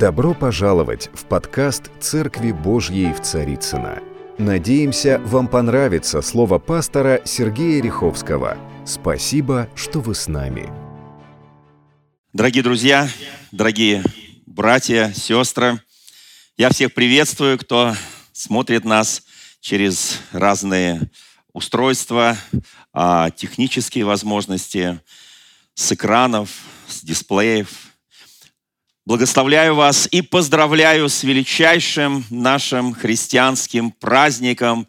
Добро пожаловать в подкаст «Церкви Божьей в Царицына. Надеемся, вам понравится слово пастора Сергея Риховского. Спасибо, что вы с нами. Дорогие друзья, дорогие братья, сестры, я всех приветствую, кто смотрит нас через разные устройства, а, технические возможности с экранов, с дисплеев – Благословляю вас и поздравляю с величайшим нашим христианским праздником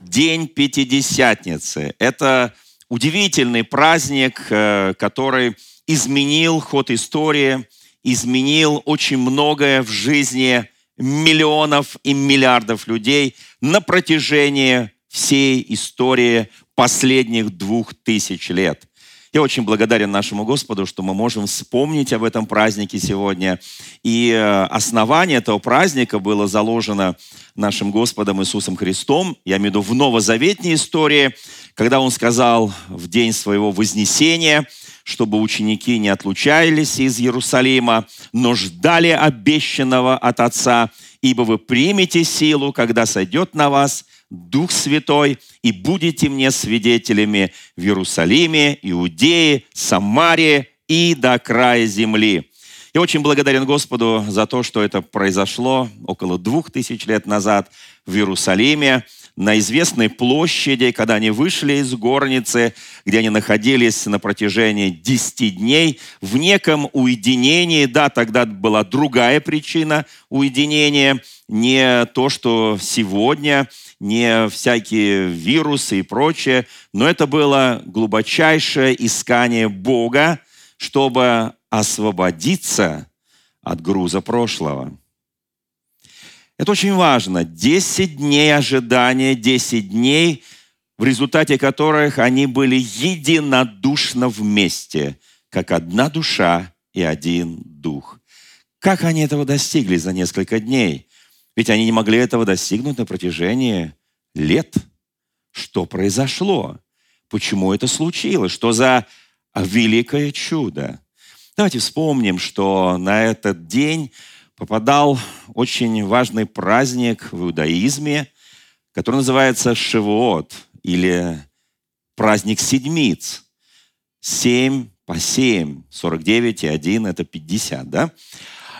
День Пятидесятницы. Это удивительный праздник, э, который изменил ход истории, изменил очень многое в жизни миллионов и миллиардов людей на протяжении всей истории последних двух тысяч лет – я очень благодарен нашему Господу, что мы можем вспомнить об этом празднике сегодня. И э, основание этого праздника было заложено нашим Господом Иисусом Христом, я имею в виду в новозаветней истории, когда Он сказал в день своего вознесения, чтобы ученики не отлучались из Иерусалима, но ждали обещанного от Отца, ибо вы примете силу, когда сойдет на вас Дух Святой, и будете мне свидетелями в Иерусалиме, Иудее, Самаре и до края земли. Я очень благодарен Господу за то, что это произошло около двух тысяч лет назад в Иерусалиме на известной площади, когда они вышли из горницы, где они находились на протяжении 10 дней в неком уединении. Да, тогда была другая причина уединения, не то, что сегодня, не всякие вирусы и прочее, но это было глубочайшее искание Бога, чтобы освободиться от груза прошлого. Это очень важно. Десять дней ожидания, десять дней, в результате которых они были единодушно вместе, как одна душа и один дух. Как они этого достигли за несколько дней? Ведь они не могли этого достигнуть на протяжении лет. Что произошло? Почему это случилось? Что за великое чудо? Давайте вспомним, что на этот день попадал очень важный праздник в иудаизме, который называется Шивот или праздник седмиц. Семь по семь, 49 и 1 – это 50, да?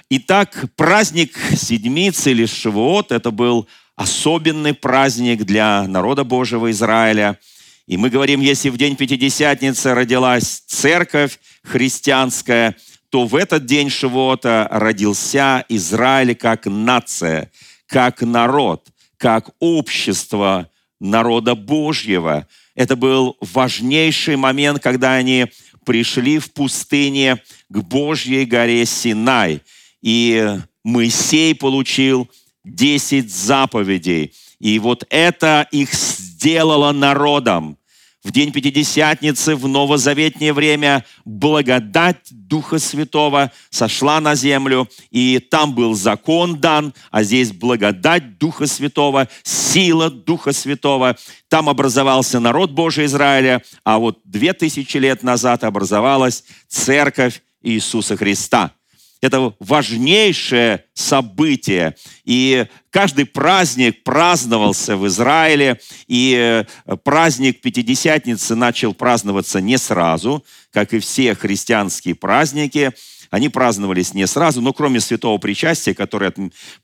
Итак, праздник седмиц или Шивот – это был особенный праздник для народа Божьего Израиля. И мы говорим, если в день Пятидесятницы родилась церковь христианская – то в этот день Шивота родился Израиль как нация, как народ, как общество народа Божьего. Это был важнейший момент, когда они пришли в пустыне к Божьей горе Синай. И Моисей получил 10 заповедей. И вот это их сделало народом в день Пятидесятницы, в новозаветнее время, благодать Духа Святого сошла на землю, и там был закон дан, а здесь благодать Духа Святого, сила Духа Святого. Там образовался народ Божий Израиля, а вот две тысячи лет назад образовалась Церковь Иисуса Христа – это важнейшее событие. И каждый праздник праздновался в Израиле, и э, праздник Пятидесятницы начал праздноваться не сразу, как и все христианские праздники. Они праздновались не сразу, но кроме святого причастия, которое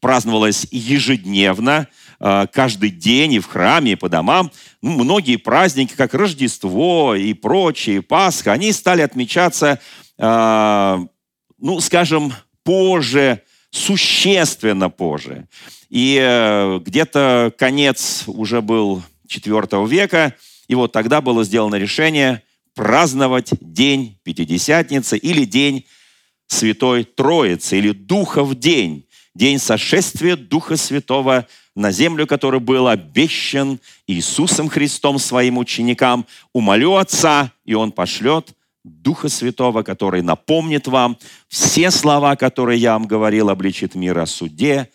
праздновалось ежедневно, э, каждый день и в храме, и по домам, ну, многие праздники, как Рождество и прочие, Пасха, они стали отмечаться э, ну, скажем, позже, существенно позже. И э, где-то конец уже был IV века, и вот тогда было сделано решение праздновать День Пятидесятницы или День Святой Троицы, или Духов день, день сошествия Духа Святого на землю, который был обещан Иисусом Христом своим ученикам. Умолю Отца, и Он пошлет Духа Святого, который напомнит вам все слова, которые я вам говорил, обличит мир о суде,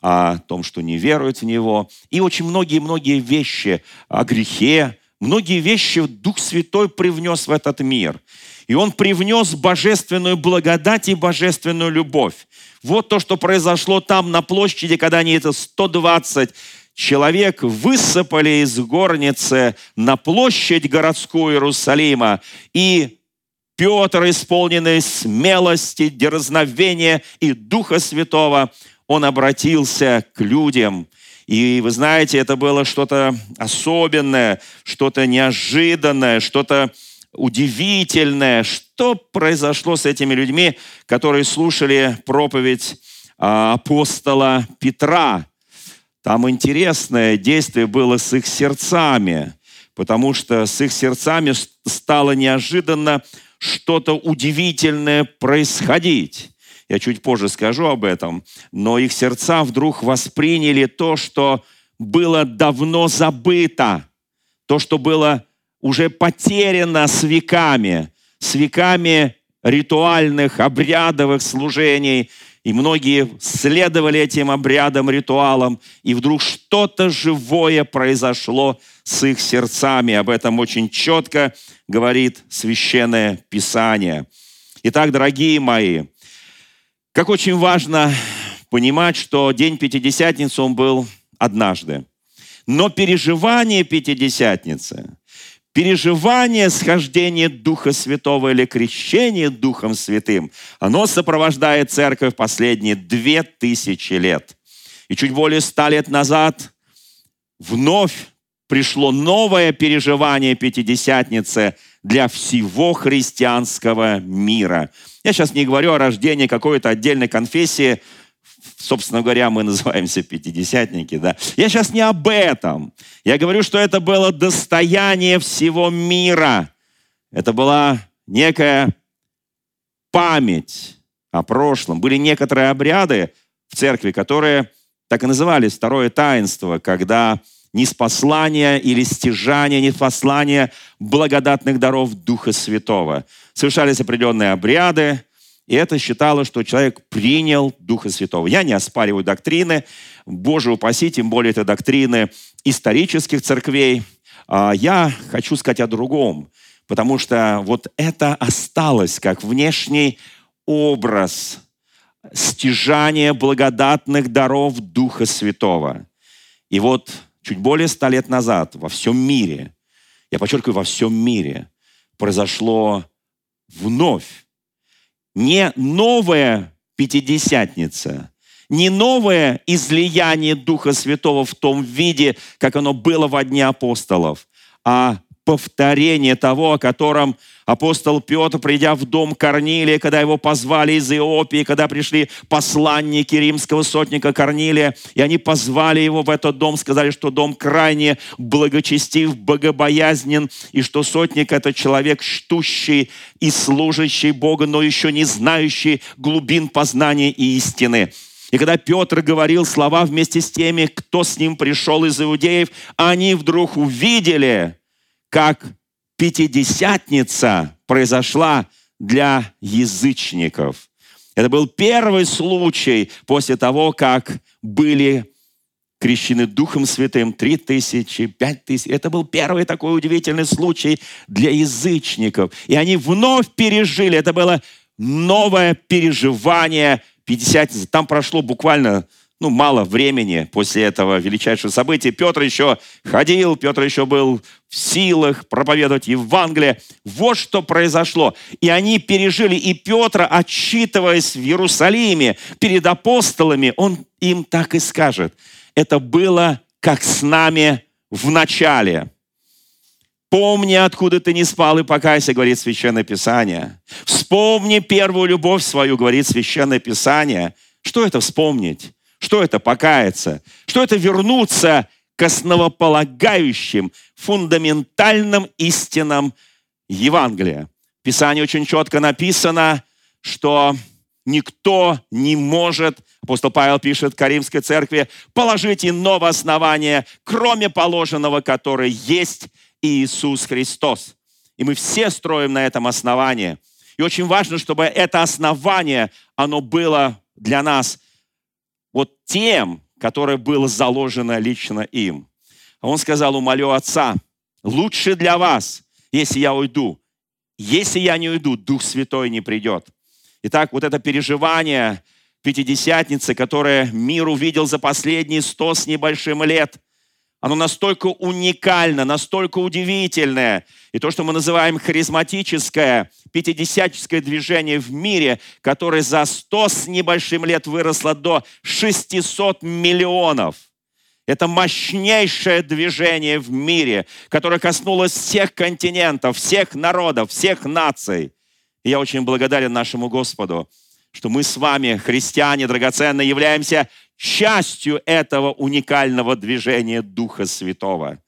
о том, что не веруют в Него, и очень многие-многие вещи о грехе, многие вещи Дух Святой привнес в этот мир. И он привнес божественную благодать и божественную любовь. Вот то, что произошло там на площади, когда они это 120 человек высыпали из горницы на площадь городскую Иерусалима, и Петр, исполненный смелости, дерзновения и Духа Святого, он обратился к людям. И вы знаете, это было что-то особенное, что-то неожиданное, что-то удивительное. Что произошло с этими людьми, которые слушали проповедь а, апостола Петра? Там интересное действие было с их сердцами, потому что с их сердцами стало неожиданно что-то удивительное происходить. Я чуть позже скажу об этом. Но их сердца вдруг восприняли то, что было давно забыто, то, что было уже потеряно с веками, с веками ритуальных, обрядовых служений. И многие следовали этим обрядам, ритуалам, и вдруг что-то живое произошло с их сердцами. Об этом очень четко говорит Священное Писание. Итак, дорогие мои, как очень важно понимать, что День Пятидесятницы, он был однажды. Но переживание Пятидесятницы, переживание схождения Духа Святого или крещение Духом Святым, оно сопровождает церковь последние две тысячи лет. И чуть более ста лет назад вновь пришло новое переживание Пятидесятницы для всего христианского мира. Я сейчас не говорю о рождении какой-то отдельной конфессии, собственно говоря, мы называемся пятидесятники, да. Я сейчас не об этом. Я говорю, что это было достояние всего мира. Это была некая память о прошлом. Были некоторые обряды в церкви, которые так и назывались второе таинство, когда неспослание или стяжание, неспослание благодатных даров Духа Святого. Совершались определенные обряды, и это считалось, что человек принял Духа Святого. Я не оспариваю доктрины, Боже упаси, тем более это доктрины исторических церквей. А я хочу сказать о другом, потому что вот это осталось как внешний образ стяжания благодатных даров Духа Святого. И вот чуть более ста лет назад во всем мире, я подчеркиваю, во всем мире произошло вновь не новая Пятидесятница, не новое излияние Духа Святого в том виде, как оно было во дне апостолов, а повторение того, о котором апостол Петр, придя в дом Корнилия, когда его позвали из Иопии, когда пришли посланники римского сотника Корнилия, и они позвали его в этот дом, сказали, что дом крайне благочестив, богобоязнен, и что сотник – это человек штущий и служащий Бога, но еще не знающий глубин познания и истины. И когда Петр говорил слова вместе с теми, кто с ним пришел из иудеев, они вдруг увидели, как Пятидесятница произошла для язычников. Это был первый случай после того, как были крещены Духом Святым три тысячи, пять тысяч. Это был первый такой удивительный случай для язычников. И они вновь пережили. Это было новое переживание Пятидесятницы. Там прошло буквально ну, мало времени после этого величайшего события. Петр еще ходил, Петр еще был в силах проповедовать Евангелие. Вот что произошло. И они пережили, и Петр, отчитываясь в Иерусалиме перед апостолами, он им так и скажет. Это было как с нами в начале. Помни, откуда ты не спал и покайся, говорит Священное Писание. Вспомни первую любовь свою, говорит Священное Писание. Что это вспомнить? Что это покаяться? Что это вернуться к основополагающим, фундаментальным истинам Евангелия? В Писании очень четко написано, что никто не может, апостол Павел пишет Каримской церкви, положить иного основания, кроме положенного, которое есть Иисус Христос. И мы все строим на этом основании. И очень важно, чтобы это основание, оно было для нас вот тем, которое было заложено лично им. Он сказал, умолю Отца, лучше для вас, если я уйду. если я не уйду, Дух Святой не придет. Итак, вот это переживание Пятидесятницы, которое мир увидел за последние сто с небольшим лет, оно настолько уникально, настолько удивительное. И то, что мы называем харизматическое, пятидесятническое движение в мире, которое за сто с небольшим лет выросло до 600 миллионов – это мощнейшее движение в мире, которое коснулось всех континентов, всех народов, всех наций. И я очень благодарен нашему Господу, что мы с вами, христиане драгоценные, являемся частью этого уникального движения Духа Святого.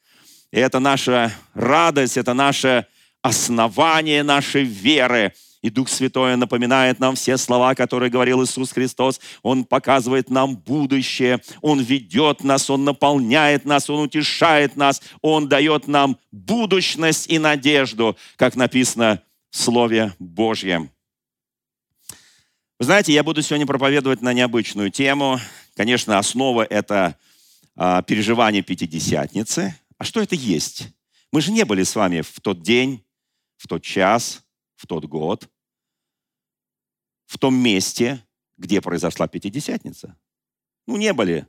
И это наша радость, это наше основание нашей веры – и Дух Святой напоминает нам все слова, которые говорил Иисус Христос. Он показывает нам будущее. Он ведет нас, Он наполняет нас, Он утешает нас. Он дает нам будущность и надежду, как написано в Слове Божьем. Вы знаете, я буду сегодня проповедовать на необычную тему. Конечно, основа – это а, переживание Пятидесятницы. А что это есть? Мы же не были с вами в тот день, в тот час – в тот год, в том месте, где произошла Пятидесятница. Ну, не были.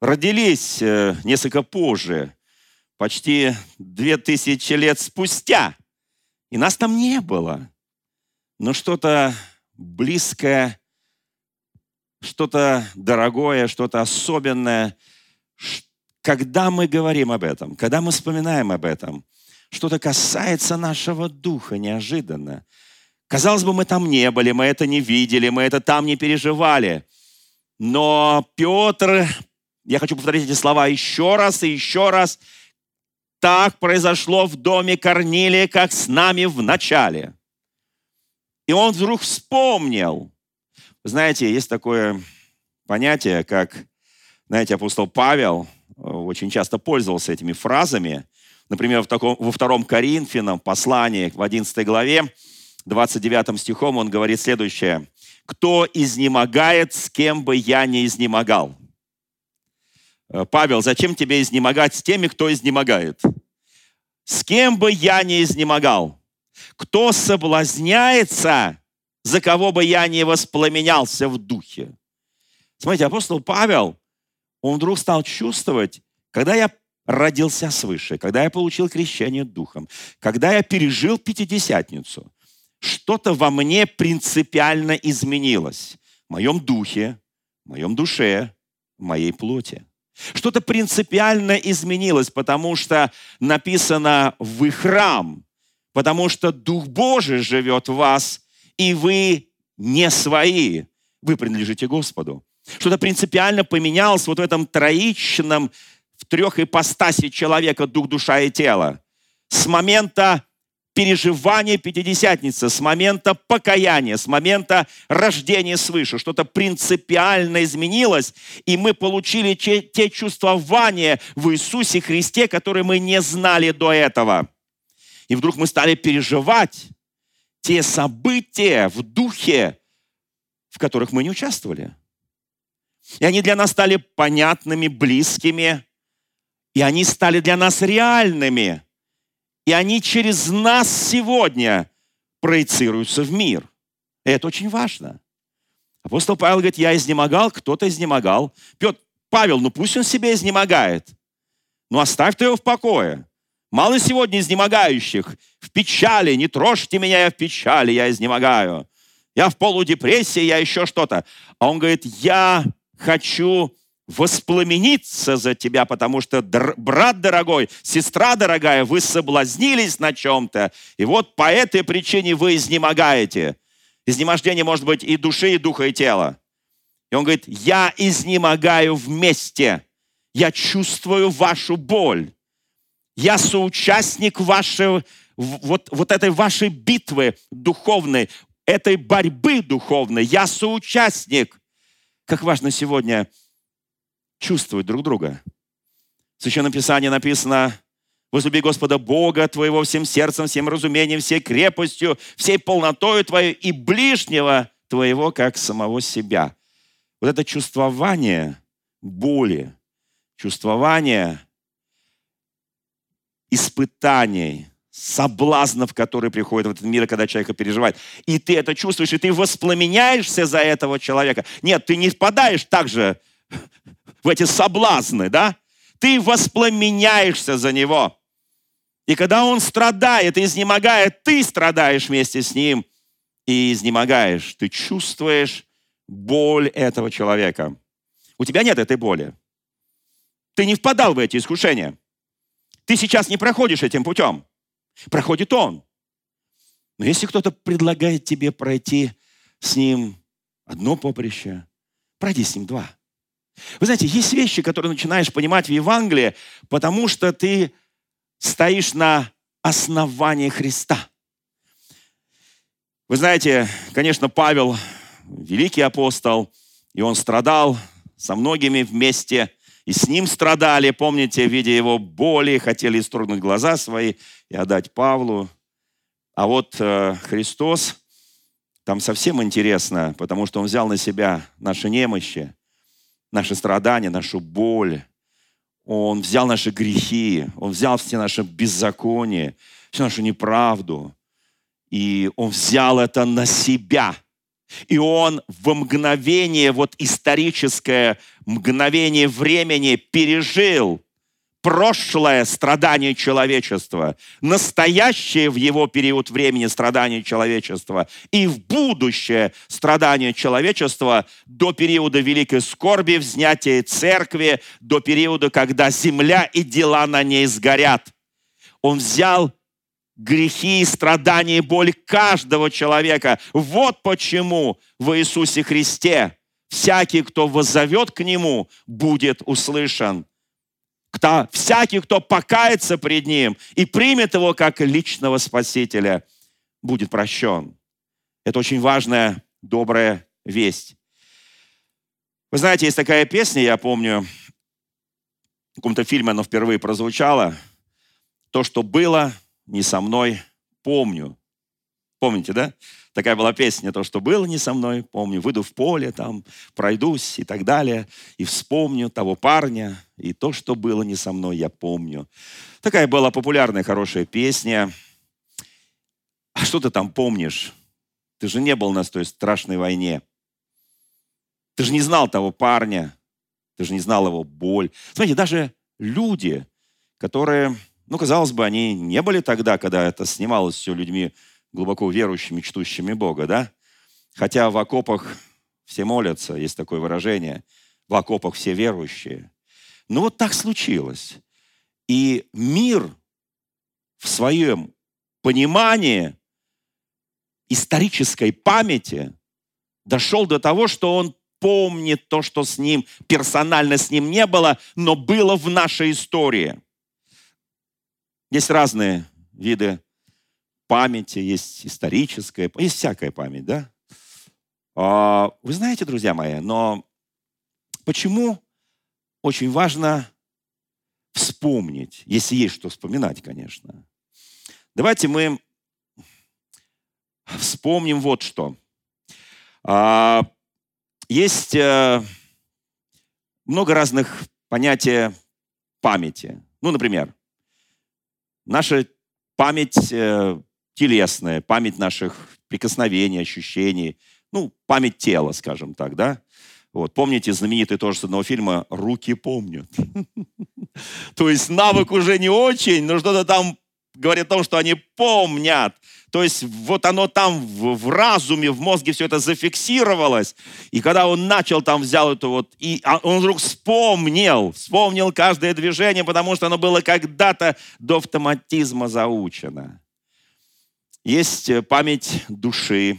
Родились э, несколько позже, почти две тысячи лет спустя. И нас там не было. Но что-то близкое, что-то дорогое, что-то особенное. Когда мы говорим об этом, когда мы вспоминаем об этом, что-то касается нашего духа неожиданно. Казалось бы, мы там не были, мы это не видели, мы это там не переживали. Но Петр, я хочу повторить эти слова еще раз и еще раз, так произошло в доме Корнилия, как с нами в начале. И он вдруг вспомнил. Знаете, есть такое понятие, как, знаете, апостол Павел э, очень часто пользовался этими фразами – Например, в таком, во втором Коринфянам послании, в 11 главе, 29 стихом он говорит следующее. «Кто изнемогает, с кем бы я не изнемогал». Э, Павел, зачем тебе изнемогать с теми, кто изнемогает? С кем бы я не изнемогал? Кто соблазняется, за кого бы я не воспламенялся в духе? Смотрите, апостол Павел, он вдруг стал чувствовать, когда я родился свыше, когда я получил крещение Духом, когда я пережил Пятидесятницу, что-то во мне принципиально изменилось. В моем духе, в моем душе, в моей плоти. Что-то принципиально изменилось, потому что написано «вы храм», потому что Дух Божий живет в вас, и вы не свои, вы принадлежите Господу. Что-то принципиально поменялось вот в этом троичном в трех ипостаси человека, дух, душа и тело. С момента переживания Пятидесятницы, с момента покаяния, с момента рождения свыше. Что-то принципиально изменилось, и мы получили те чувствования в Иисусе Христе, которые мы не знали до этого. И вдруг мы стали переживать те события в духе, в которых мы не участвовали. И они для нас стали понятными, близкими, и они стали для нас реальными. И они через нас сегодня проецируются в мир. И это очень важно. Апостол Павел говорит, я изнемогал, кто-то изнемогал. Петр, Павел, ну пусть он себе изнемогает. Ну оставь ты его в покое. Мало сегодня изнемогающих. В печали, не трожьте меня, я в печали, я изнемогаю. Я в полудепрессии, я еще что-то. А он говорит, я хочу воспламениться за тебя, потому что, брат дорогой, сестра дорогая, вы соблазнились на чем-то, и вот по этой причине вы изнемогаете. Изнемождение может быть и души, и духа, и тела. И он говорит, я изнемогаю вместе, я чувствую вашу боль, я соучастник вашей, вот, вот этой вашей битвы духовной, этой борьбы духовной, я соучастник. Как важно сегодня чувствовать друг друга. В Священном Писании написано, возлюби Господа Бога твоего всем сердцем, всем разумением, всей крепостью, всей полнотою твоей и ближнего твоего, как самого себя. Вот это чувствование боли, чувствование испытаний, соблазнов, которые приходят в этот мир, когда человек переживает. И ты это чувствуешь, и ты воспламеняешься за этого человека. Нет, ты не впадаешь также в эти соблазны, да? Ты воспламеняешься за него. И когда он страдает и изнемогает, ты страдаешь вместе с ним и изнемогаешь. Ты чувствуешь боль этого человека. У тебя нет этой боли. Ты не впадал в эти искушения. Ты сейчас не проходишь этим путем. Проходит он. Но если кто-то предлагает тебе пройти с ним одно поприще, пройди с ним два. Вы знаете, есть вещи, которые начинаешь понимать в Евангелии, потому что ты стоишь на основании Христа. Вы знаете, конечно, Павел, великий апостол, и он страдал со многими вместе, и с ним страдали, помните, видя его боли, хотели исторгнуть глаза свои и отдать Павлу. А вот э, Христос, там совсем интересно, потому что Он взял на себя наши немощи, наши страдания, нашу боль. Он взял наши грехи, Он взял все наши беззакония, всю нашу неправду. И Он взял это на себя – и он в мгновение, вот историческое мгновение времени пережил прошлое страдание человечества, настоящее в его период времени страдание человечества и в будущее страдание человечества до периода великой скорби, взнятия церкви, до периода, когда земля и дела на ней сгорят. Он взял грехи, страдания и боль каждого человека. Вот почему в Иисусе Христе всякий, кто воззовет к Нему, будет услышан. Кто, всякий, кто покается пред Ним и примет Его как личного Спасителя, будет прощен. Это очень важная, добрая весть. Вы знаете, есть такая песня, я помню, в каком-то фильме она впервые прозвучала. То, что было, не со мной, помню. Помните, да? Такая была песня, то, что было не со мной, помню. Выйду в поле, там, пройдусь и так далее. И вспомню того парня, и то, что было не со мной, я помню. Такая была популярная, хорошая песня. А что ты там помнишь? Ты же не был на той страшной войне. Ты же не знал того парня. Ты же не знал его боль. Смотрите, даже люди, которые ну, казалось бы, они не были тогда, когда это снималось все людьми глубоко верующими, чтущими Бога, да? Хотя в окопах все молятся, есть такое выражение. В окопах все верующие. Но вот так случилось. И мир в своем понимании исторической памяти дошел до того, что он помнит то, что с ним персонально с ним не было, но было в нашей истории – есть разные виды памяти, есть историческая, есть всякая память, да? А, вы знаете, друзья мои, но почему очень важно вспомнить, если есть что вспоминать, конечно. Давайте мы вспомним вот что. А, есть э, много разных понятий памяти. Ну, например, Наша память э, телесная, память наших прикосновений, ощущений, ну, память тела, скажем так, да? Вот, помните знаменитый тоже с одного фильма «Руки помнят». То есть навык уже не очень, но что-то там говорит о том, что они помнят. То есть вот оно там в, в разуме, в мозге все это зафиксировалось. И когда он начал там, взял это вот, и а он вдруг вспомнил, вспомнил каждое движение, потому что оно было когда-то до автоматизма заучено. Есть э, память души,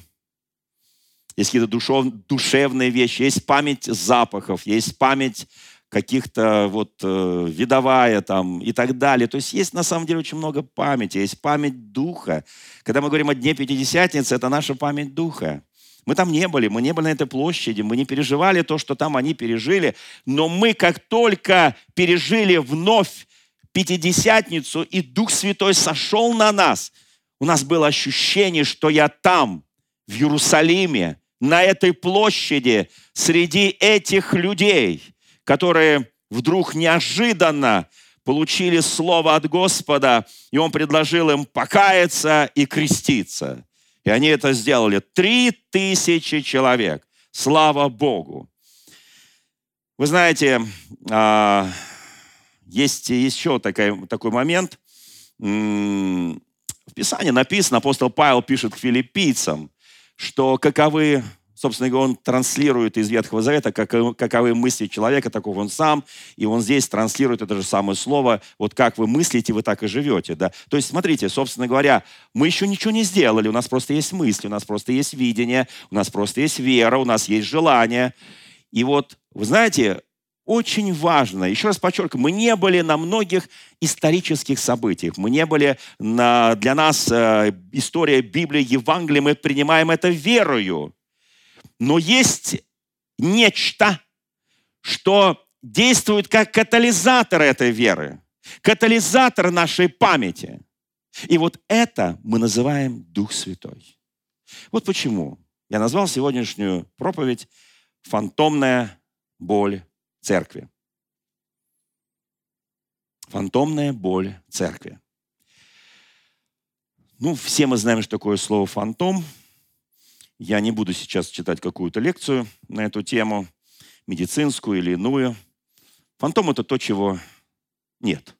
есть какие-то душев, душевные вещи, есть память запахов, есть память каких-то вот э, видовая там и так далее. То есть есть на самом деле очень много памяти, есть память духа. Когда мы говорим о Дне Пятидесятницы, это наша память духа. Мы там не были, мы не были на этой площади, мы не переживали то, что там они пережили, но мы как только пережили вновь Пятидесятницу, и Дух Святой сошел на нас, у нас было ощущение, что я там, в Иерусалиме, на этой площади, среди этих людей – которые вдруг неожиданно получили слово от Господа, и Он предложил им покаяться и креститься. И они это сделали. Три тысячи человек. Слава Богу. Вы знаете, а, есть еще такой, такой момент. В Писании написано, апостол Павел пишет к филиппийцам, что каковы собственно говоря, он транслирует из Ветхого Завета, как, каковы мысли человека, таков он сам, и он здесь транслирует это же самое слово, вот как вы мыслите, вы так и живете. Да? То есть, смотрите, собственно говоря, мы еще ничего не сделали, у нас просто есть мысли, у нас просто есть видение, у нас просто есть вера, у нас есть желание. И вот, вы знаете, очень важно, еще раз подчеркиваю, мы не были на многих исторических событиях, мы не были на, для нас э, история Библии, Евангелия, мы принимаем это верою. Но есть нечто, что действует как катализатор этой веры, катализатор нашей памяти. И вот это мы называем Дух Святой. Вот почему я назвал сегодняшнюю проповедь «Фантомная боль церкви». Фантомная боль церкви. Ну, все мы знаем, что такое слово «фантом». Я не буду сейчас читать какую-то лекцию на эту тему, медицинскую или иную. Фантом – это то, чего нет.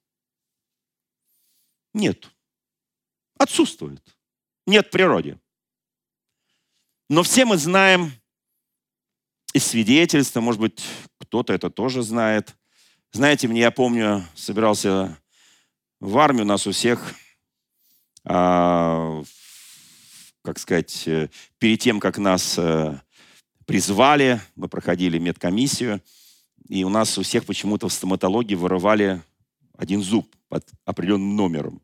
Нет. Отсутствует. Нет в природе. Но все мы знаем из свидетельства, может быть, кто-то это тоже знает. Знаете, мне, я помню, собирался в армию, у нас у всех а, как сказать, э, перед тем, как нас э, призвали, мы проходили медкомиссию, и у нас у всех почему-то в стоматологии вырывали один зуб под определенным номером.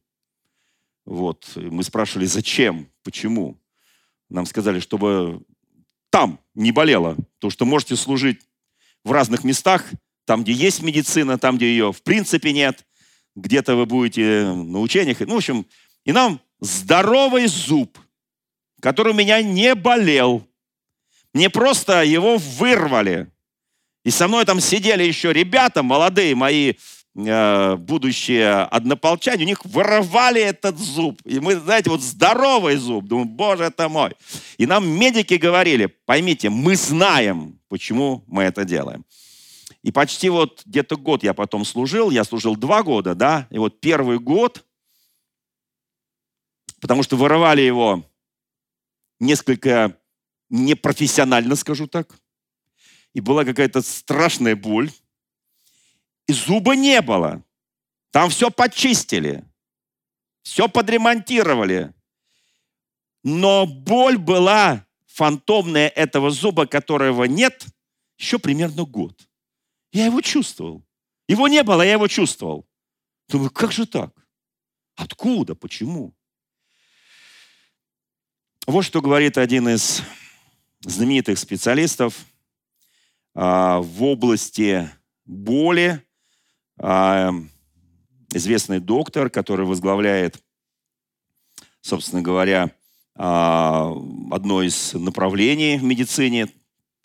Вот. Мы спрашивали, зачем, почему. Нам сказали, чтобы там не болело, потому что можете служить в разных местах, там, где есть медицина, там, где ее в принципе нет, где-то вы будете на учениях. Ну, в общем, и нам здоровый зуб – который у меня не болел. Мне просто его вырвали. И со мной там сидели еще ребята, молодые мои, э, будущие однополчане, у них вырывали этот зуб. И мы, знаете, вот здоровый зуб. Думаю, боже это мой. И нам медики говорили, поймите, мы знаем, почему мы это делаем. И почти вот где-то год я потом служил, я служил два года, да, и вот первый год, потому что вырывали его несколько непрофессионально, скажу так. И была какая-то страшная боль. И зуба не было. Там все почистили. Все подремонтировали. Но боль была фантомная этого зуба, которого нет, еще примерно год. Я его чувствовал. Его не было, я его чувствовал. Думаю, как же так? Откуда? Почему? Вот что говорит один из знаменитых специалистов а, в области боли, а, известный доктор, который возглавляет, собственно говоря, а, одно из направлений в медицине,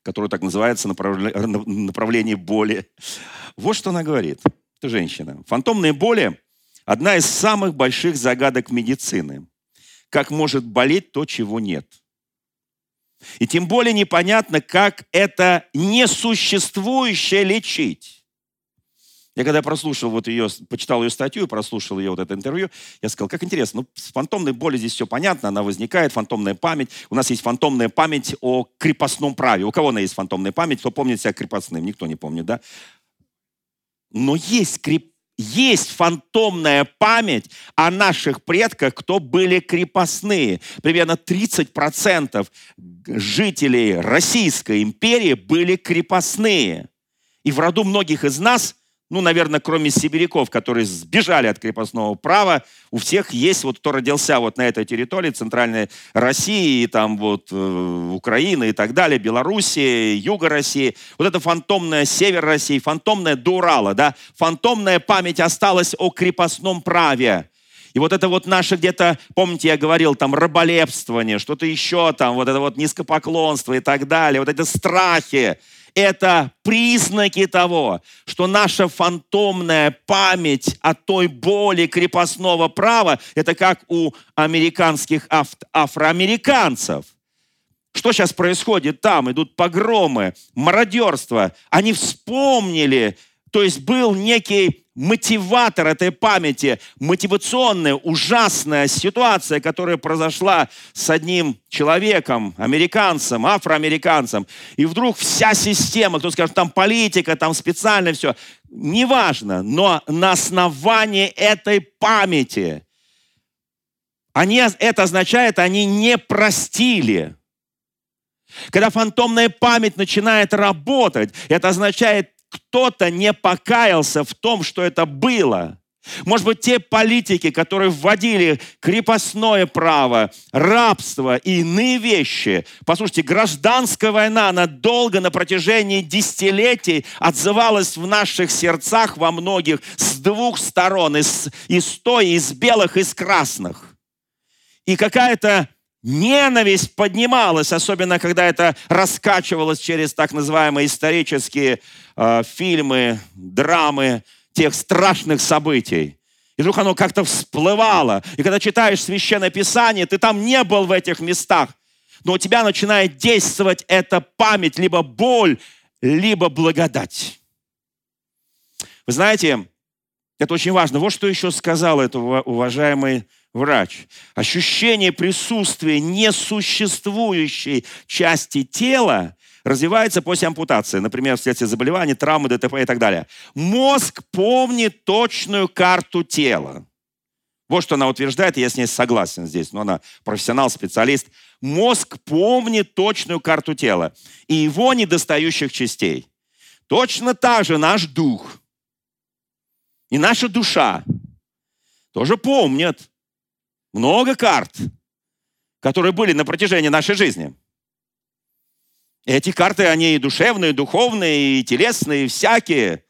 которое так называется направление боли. Вот что она говорит. Это женщина. Фантомные боли – одна из самых больших загадок медицины – как может болеть то, чего нет. И тем более непонятно, как это несуществующее лечить. Я когда прослушал вот ее, почитал ее статью, прослушал ее вот это интервью, я сказал, как интересно, ну, с фантомной болью здесь все понятно, она возникает, фантомная память. У нас есть фантомная память о крепостном праве. У кого она есть фантомная память? Кто помнит себя крепостным? Никто не помнит, да? Но есть креп есть фантомная память о наших предках, кто были крепостные. Примерно 30% жителей Российской империи были крепостные. И в роду многих из нас – ну, наверное, кроме сибиряков, которые сбежали от крепостного права, у всех есть, вот кто родился вот на этой территории, центральной России, там вот э, Украины и так далее, Белоруссии, Юга России, вот это фантомная север России, фантомная до Урала, да, фантомная память осталась о крепостном праве. И вот это вот наше где-то, помните, я говорил, там раболепствование, что-то еще там, вот это вот низкопоклонство и так далее, вот эти страхи, это признаки того, что наша фантомная память о той боли крепостного права, это как у американских афроамериканцев. Что сейчас происходит там? Идут погромы, мародерство. Они вспомнили, то есть был некий мотиватор этой памяти, мотивационная, ужасная ситуация, которая произошла с одним человеком, американцем, афроамериканцем. И вдруг вся система, кто скажет, там политика, там специально все, неважно, но на основании этой памяти, они, это означает, они не простили. Когда фантомная память начинает работать, это означает, кто-то не покаялся в том, что это было. Может быть, те политики, которые вводили крепостное право, рабство и иные вещи. Послушайте, гражданская война, она долго на протяжении десятилетий отзывалась в наших сердцах во многих с двух сторон, из, из той, из белых, из красных. И какая-то Ненависть поднималась, особенно когда это раскачивалось через так называемые исторические э, фильмы, драмы тех страшных событий. И вдруг оно как-то всплывало. И когда читаешь Священное Писание, ты там не был в этих местах, но у тебя начинает действовать эта память, либо боль, либо благодать. Вы знаете, это очень важно. Вот что еще сказал этот уважаемый врач. Ощущение присутствия несуществующей части тела развивается после ампутации, например, вследствие заболеваний, травмы, ДТП и так далее. Мозг помнит точную карту тела. Вот что она утверждает, и я с ней согласен здесь, но она профессионал, специалист. Мозг помнит точную карту тела и его недостающих частей. Точно так же наш дух и наша душа тоже помнят много карт, которые были на протяжении нашей жизни. Эти карты, они и душевные, и духовные, и телесные, и всякие.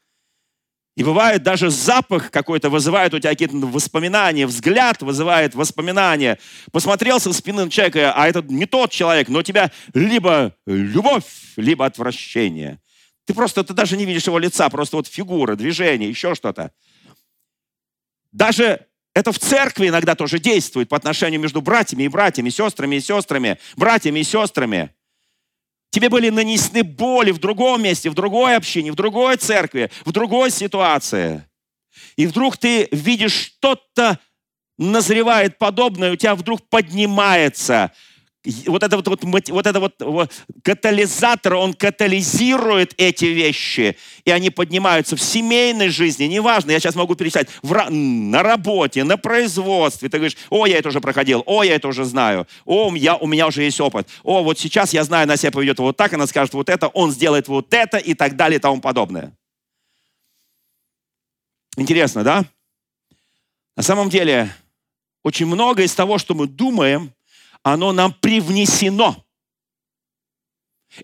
И бывает даже запах какой-то вызывает у тебя какие-то воспоминания, взгляд вызывает воспоминания. Посмотрел со спины человека, а это не тот человек, но у тебя либо любовь, либо отвращение. Ты просто, ты даже не видишь его лица, просто вот фигура, движение, еще что-то. Даже это в церкви иногда тоже действует по отношению между братьями и братьями, сестрами и сестрами, братьями и сестрами. Тебе были нанесены боли в другом месте, в другой общине, в другой церкви, в другой ситуации. И вдруг ты видишь что-то назревает подобное, у тебя вдруг поднимается вот это вот, вот, вот это вот, вот катализатор, он катализирует эти вещи, и они поднимаются в семейной жизни, неважно, я сейчас могу перечислять, в, на работе, на производстве, ты говоришь, о, я это уже проходил, о, я это уже знаю, о, я, у меня уже есть опыт, о, вот сейчас я знаю, она себя поведет вот так, она скажет вот это, он сделает вот это и так далее и тому подобное. Интересно, да? На самом деле, очень много из того, что мы думаем, оно нам привнесено.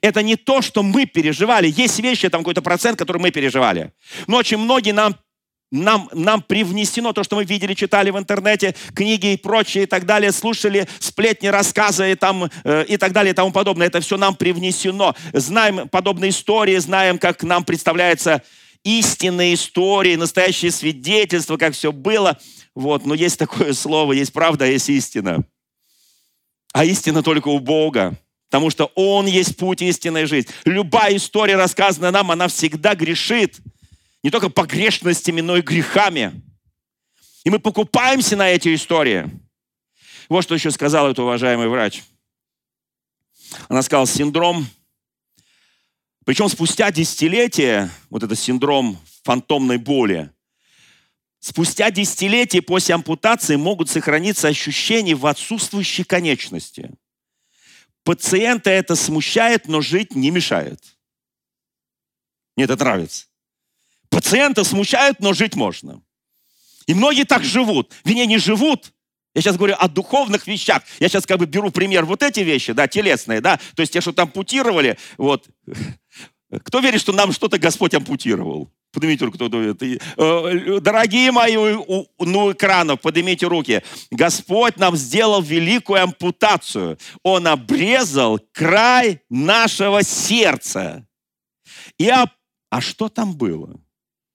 Это не то, что мы переживали. Есть вещи, там какой-то процент, который мы переживали. Но очень многие нам нам, нам привнесено то, что мы видели, читали в интернете, книги и прочее и так далее, слушали сплетни, рассказы и, там, э, и так далее и тому подобное. Это все нам привнесено. Знаем подобные истории, знаем, как нам представляются истинные истории, настоящие свидетельства, как все было. Вот. Но есть такое слово, есть правда, есть истина. А истина только у Бога. Потому что Он есть путь истинной жизни. Любая история, рассказанная нам, она всегда грешит. Не только погрешностями, но и грехами. И мы покупаемся на эти истории. Вот что еще сказал этот уважаемый врач. Она сказала, синдром, причем спустя десятилетия, вот этот синдром фантомной боли, Спустя десятилетия после ампутации могут сохраниться ощущения в отсутствующей конечности. Пациента это смущает, но жить не мешает. Мне это нравится. Пациента смущает, но жить можно. И многие так живут. Вернее, не живут. Я сейчас говорю о духовных вещах. Я сейчас как бы беру пример вот эти вещи, да, телесные, да. То есть те, что там ампутировали, вот. Кто верит, что нам что-то Господь ампутировал? Поднимите руку, кто думает. Э, дорогие мои ну, экранов, поднимите руки. Господь нам сделал великую ампутацию. Он обрезал край нашего сердца. И а, а что там было?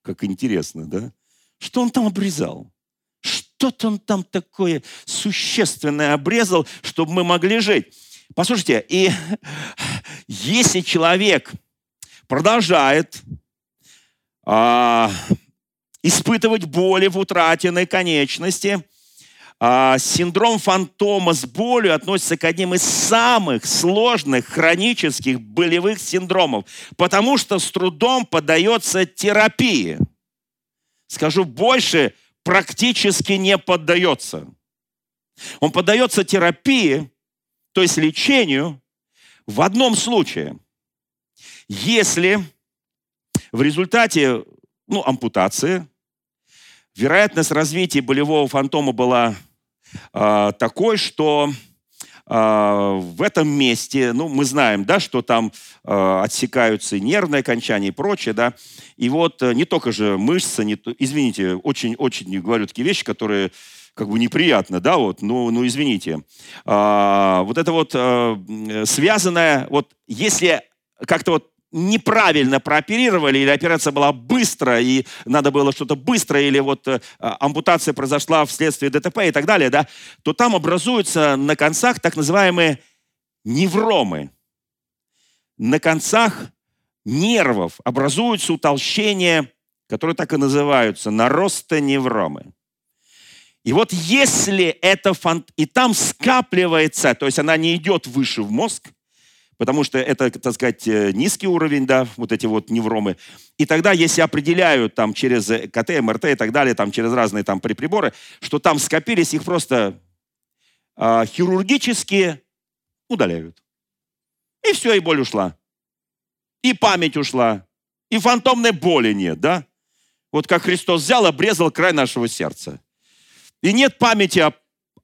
Как интересно, да? Что он там обрезал? Что-то он там такое существенное обрезал, чтобы мы могли жить. Послушайте, и если человек продолжает а, испытывать боли в утраченной конечности, а, синдром фантома с болью относится к одним из самых сложных хронических болевых синдромов, потому что с трудом поддается терапии. Скажу больше, практически не поддается. Он поддается терапии, то есть лечению, в одном случае. Если в результате ну, ампутации вероятность развития болевого фантома была э, такой, что э, в этом месте, ну, мы знаем, да, что там э, отсекаются нервные окончания и прочее, да, и вот э, не только же мышцы, не, извините, очень-очень говорю такие вещи, которые как бы неприятно, да, вот, ну, ну извините. А, вот это вот а, связанное, вот если как-то вот неправильно прооперировали, или операция была быстро, и надо было что-то быстро, или вот э, ампутация произошла вследствие ДТП и так далее, да, то там образуются на концах так называемые невромы. На концах нервов образуются утолщения, которые так и называются, наростоневромы. И вот если это фант... и там скапливается, то есть она не идет выше в мозг, потому что это, так сказать, э, низкий уровень, да, вот эти вот невромы. И тогда, если определяют там через КТ, МРТ и так далее, там через разные там приборы, что там скопились, их просто э, хирургически удаляют. И все, и боль ушла. И память ушла. И фантомной боли нет, да? Вот как Христос взял, обрезал край нашего сердца. И нет памяти о,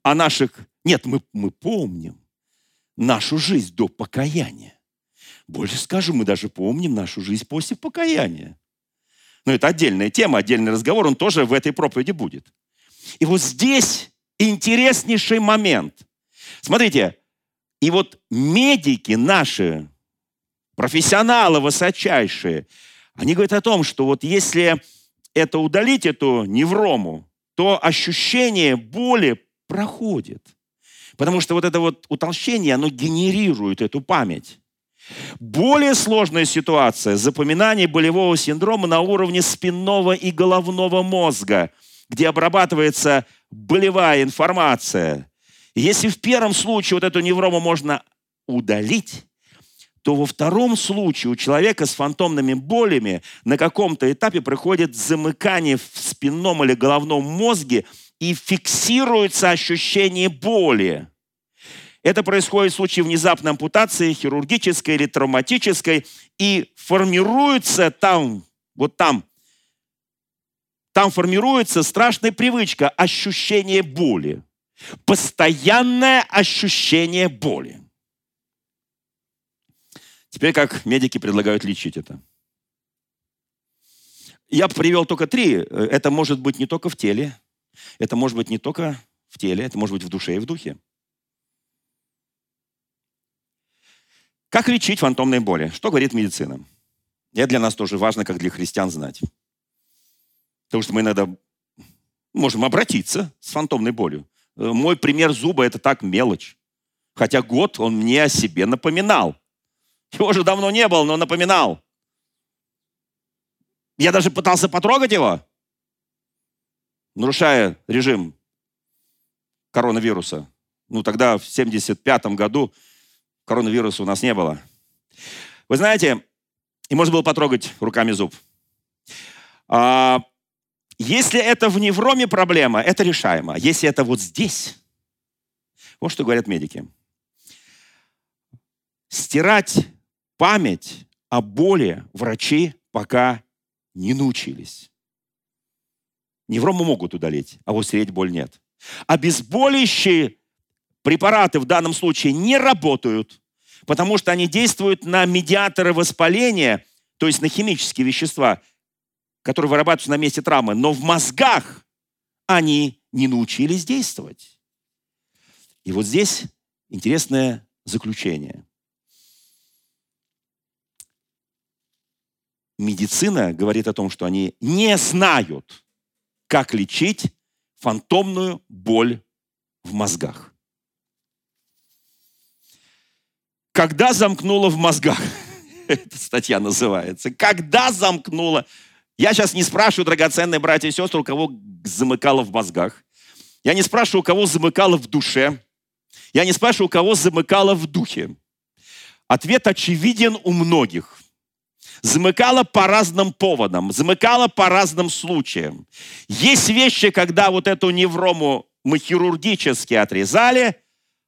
о наших... Нет, мы, мы помним нашу жизнь до покаяния. Больше скажу, мы даже помним нашу жизнь после покаяния. Но это отдельная тема, отдельный разговор, он тоже в этой проповеди будет. И вот здесь интереснейший момент. Смотрите, и вот медики наши, профессионалы высочайшие, они говорят о том, что вот если это удалить, эту неврому, то ощущение боли проходит – Потому что вот это вот утолщение, оно генерирует эту память. Более сложная ситуация – запоминание болевого синдрома на уровне спинного и головного мозга, где обрабатывается болевая информация. Если в первом случае вот эту неврому можно удалить, то во втором случае у человека с фантомными болями на каком-то этапе проходит замыкание в спинном или головном мозге и фиксируется ощущение боли. Это происходит в случае внезапной ампутации, хирургической или травматической, и формируется там, вот там, там формируется страшная привычка, ощущение боли. Постоянное ощущение боли. Теперь как медики предлагают лечить это? Я привел только три. Это может быть не только в теле, это может быть не только в теле, это может быть в душе и в духе. Как лечить фантомные боли? Что говорит медицина? Это для нас тоже важно, как для христиан знать. Потому что мы иногда можем обратиться с фантомной болью. Э, мой пример зуба – это так мелочь. Хотя год он мне о себе напоминал. Его же давно не было, но напоминал. Я даже пытался потрогать его, нарушая режим коронавируса. Ну, тогда, в 75 году, коронавируса у нас не было. Вы знаете, и можно было потрогать руками зуб. А, если это в невроме проблема, это решаемо. Если это вот здесь, вот что говорят медики. Стирать память о боли врачи пока не научились. Неврому могут удалить, а вот стереть боль нет. Обезболивающие препараты в данном случае не работают, потому что они действуют на медиаторы воспаления, то есть на химические вещества, которые вырабатываются на месте травмы, но в мозгах они не научились действовать. И вот здесь интересное заключение. медицина говорит о том, что они не знают, как лечить фантомную боль в мозгах. Когда замкнуло в мозгах? Эта статья называется. Когда замкнуло? Я сейчас не спрашиваю, драгоценные братья и сестры, у кого замыкало в мозгах. Я не спрашиваю, у кого замыкало в душе. Я не спрашиваю, у кого замыкало в духе. Ответ очевиден у многих. Замыкало по разным поводам, замыкало по разным случаям. Есть вещи, когда вот эту неврому мы хирургически отрезали,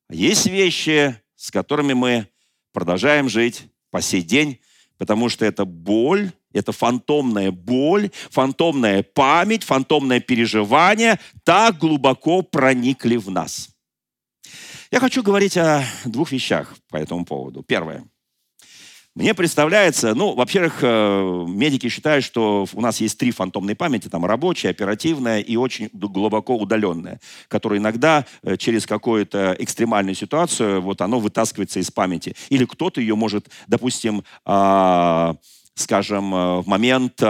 а есть вещи, с которыми мы продолжаем жить по сей день, потому что это боль, это фантомная боль, фантомная память, фантомное переживание так глубоко проникли в нас. Я хочу говорить о двух вещах по этому поводу. Первое. Мне представляется, ну, во-первых, э, медики считают, что у нас есть три фантомные памяти, там рабочая, оперативная и очень глубоко удаленная, которые иногда э, через какую-то экстремальную ситуацию, вот оно вытаскивается из памяти. Или кто-то ее может, допустим, а, скажем, э, в момент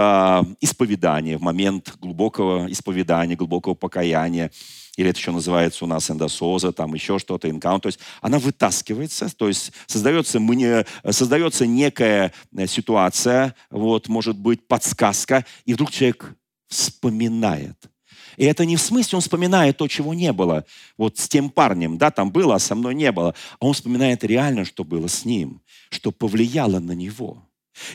исповедания, в момент глубокого исповедания, глубокого покаяния, или это еще называется у нас эндосоза, там еще что-то, инкаунт. То есть она вытаскивается, то есть создается, мне, создается некая э, ситуация, вот, может быть, подсказка, и вдруг человек вспоминает. И это не в смысле, он вспоминает то, чего не было. Вот с тем парнем, да, там было, а со мной не было. А он вспоминает реально, что было с ним, что повлияло на него.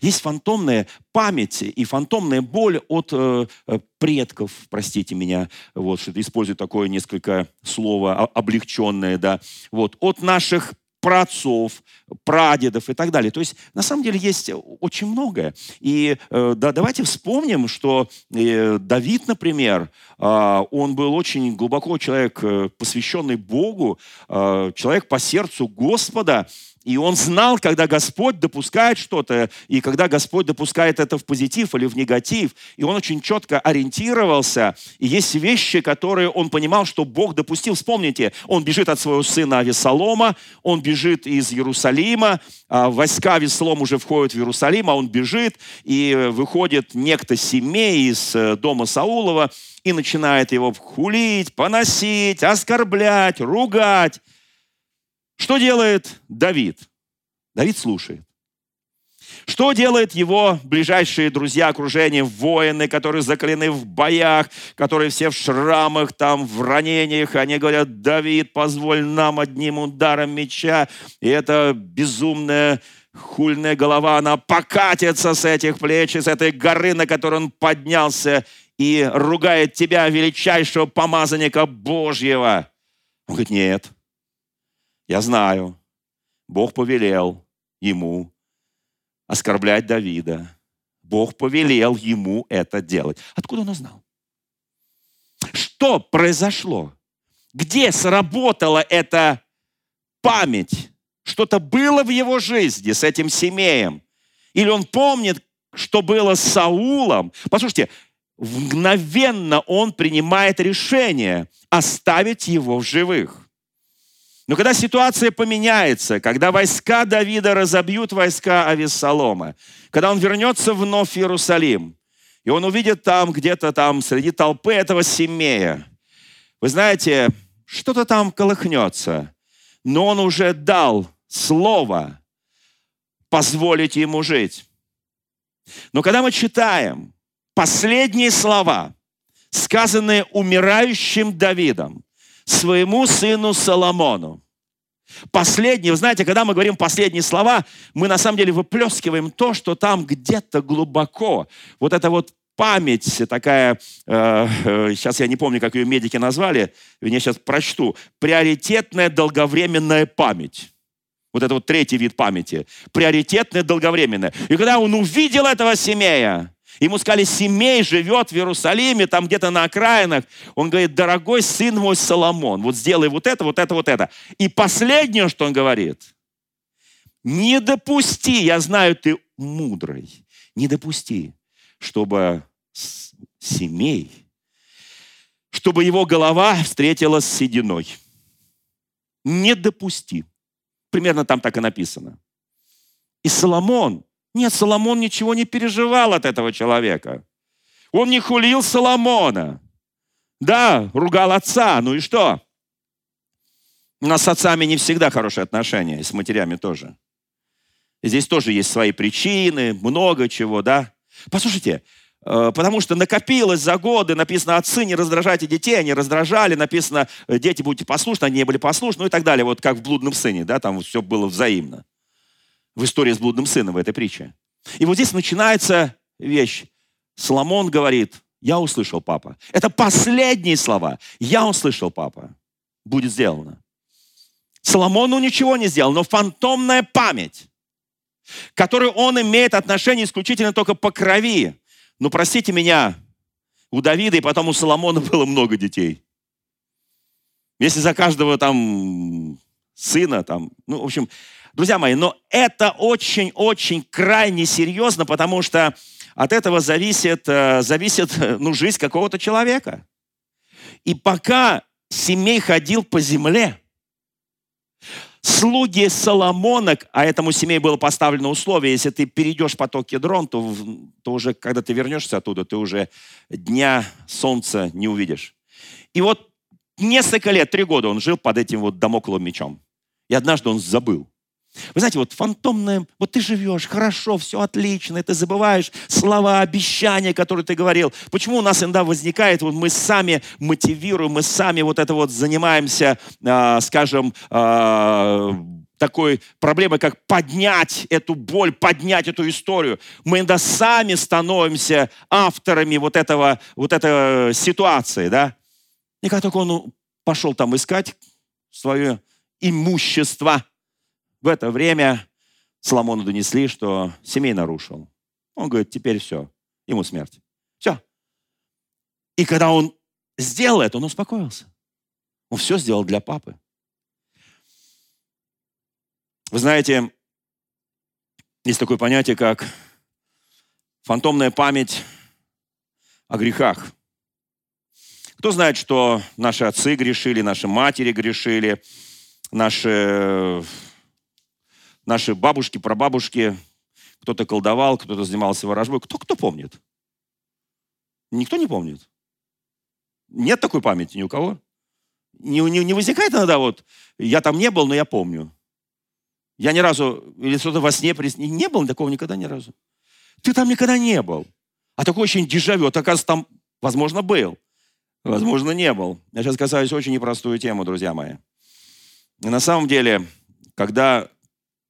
Есть фантомная память и фантомная боль от э, э предков, простите меня, вот, что использую такое несколько слово облегченное, да, вот, от наших праотцов, прадедов и так далее. То есть на самом деле есть очень многое. И э, да, давайте вспомним, что э, Давид, например, э, он был очень глубоко человек, э, посвященный Богу, э, человек по сердцу Господа, и он знал, когда Господь допускает что-то, и когда Господь допускает это в позитив или в негатив. И он очень четко ориентировался. И есть вещи, которые он понимал, что Бог допустил. Вспомните, он бежит от своего сына Авесолома, он бежит из Иерусалима, а войска Веслом уже входят в Иерусалим, а он бежит, и выходит некто семей из э, дома Саулова и начинает его хулить, поносить, оскорблять, ругать. Что делает Давид? Давид слушает. Что делают его ближайшие друзья, окружение, воины, которые закалены в боях, которые все в шрамах, там, в ранениях. Они говорят, Давид, позволь нам одним ударом меча. И эта безумная хульная голова, она покатится с этих плеч, с этой горы, на которой он поднялся, и ругает тебя, величайшего помазанника Божьего. Он говорит, нет, я знаю, Бог повелел ему оскорблять Давида. Бог повелел ему это делать. Откуда он узнал? Что произошло? Где сработала эта память? Что-то было в его жизни с этим семеем? Или он помнит, что было с Саулом? Послушайте, мгновенно он принимает решение оставить его в живых. Но когда ситуация поменяется, когда войска Давида разобьют войска Авессалома, когда он вернется вновь в Иерусалим, и он увидит там, где-то там, среди толпы этого семея, вы знаете, что-то там колыхнется, но он уже дал слово позволить ему жить. Но когда мы читаем последние слова, сказанные умирающим Давидом, своему сыну Соломону. Последние, вы знаете, когда мы говорим последние слова, мы на самом деле выплескиваем то, что там где-то глубоко. Вот это вот память такая, э, э, сейчас я не помню, как ее медики назвали, я сейчас прочту, приоритетная долговременная память. Вот это вот третий вид памяти. Приоритетная долговременная. И когда он увидел этого семея, Ему сказали, семей живет в Иерусалиме, там где-то на окраинах. Он говорит, дорогой сын мой Соломон, вот сделай вот это, вот это, вот это. И последнее, что он говорит, не допусти, я знаю, ты мудрый, не допусти, чтобы семей, чтобы его голова встретилась с сединой. Не допусти. Примерно там так и написано. И Соломон Нет, Соломон ничего не переживал от этого человека. Он не хулил Соломона. Да, ругал отца, ну и что? У нас с отцами не всегда хорошие отношения, и с матерями тоже. Здесь тоже есть свои причины, много чего, да? Послушайте, э, потому что накопилось за годы, написано, отцы, не раздражайте детей, они раздражали, написано, дети, будьте послушны, они не были послушны, ну и так далее, вот как в блудном сыне, да, там все было взаимно. В истории с блудным сыном в этой притче. И вот здесь начинается вещь. Соломон говорит, я услышал, папа. Это последние слова. Я услышал, папа. Будет сделано. Соломону ничего не сделал, но фантомная память, которую он имеет отношение исключительно только по крови. Ну, простите меня, у Давида и потом у Соломона было много детей. Если за каждого там сына, там, ну, в общем, друзья мои, но это очень-очень крайне серьезно, потому что от этого зависит, э, зависит ну, жизнь какого-то человека. И пока семей ходил по земле, слуги Соломона, а этому семей было поставлено условие, если ты перейдешь поток Кедрон, то, то уже, когда ты вернешься оттуда, ты уже дня солнца не увидишь. И вот несколько лет, три года он жил под этим вот домокловым мечом. И однажды он забыл. Вы знаете, вот фантомное, вот ты живешь, хорошо, все отлично, ты забываешь слова, обещания, которые ты говорил. Почему у нас иногда возникает, вот мы сами мотивируем, мы сами вот это вот занимаемся, э, скажем, э, такой проблемой, как поднять эту боль, поднять эту историю. Мы иногда сами становимся авторами вот этого, вот этой ситуации, да? И как только он пошел там искать свое имущество, в это время Соломону донесли, что семей нарушил. Он говорит, теперь все, ему смерть. Все. И когда он сделал это, он успокоился. Он все сделал для папы. Вы знаете, есть такое понятие, как фантомная память о грехах. Кто знает, что наши отцы грешили, наши матери грешили, наши наши бабушки, прабабушки, кто-то колдовал, кто-то занимался ворожбой. Кто кто помнит? Никто не помнит. Нет такой памяти ни у кого. Не, не, не возникает иногда вот, я там не был, но я помню. Я ни разу, или что-то во сне, не был такого никогда ни разу. Ты там никогда не был. А такой очень дежавю, вот, оказывается, там, возможно, был. Возможно, не был. Я сейчас касаюсь очень непростую тему, друзья мои. И на самом деле, когда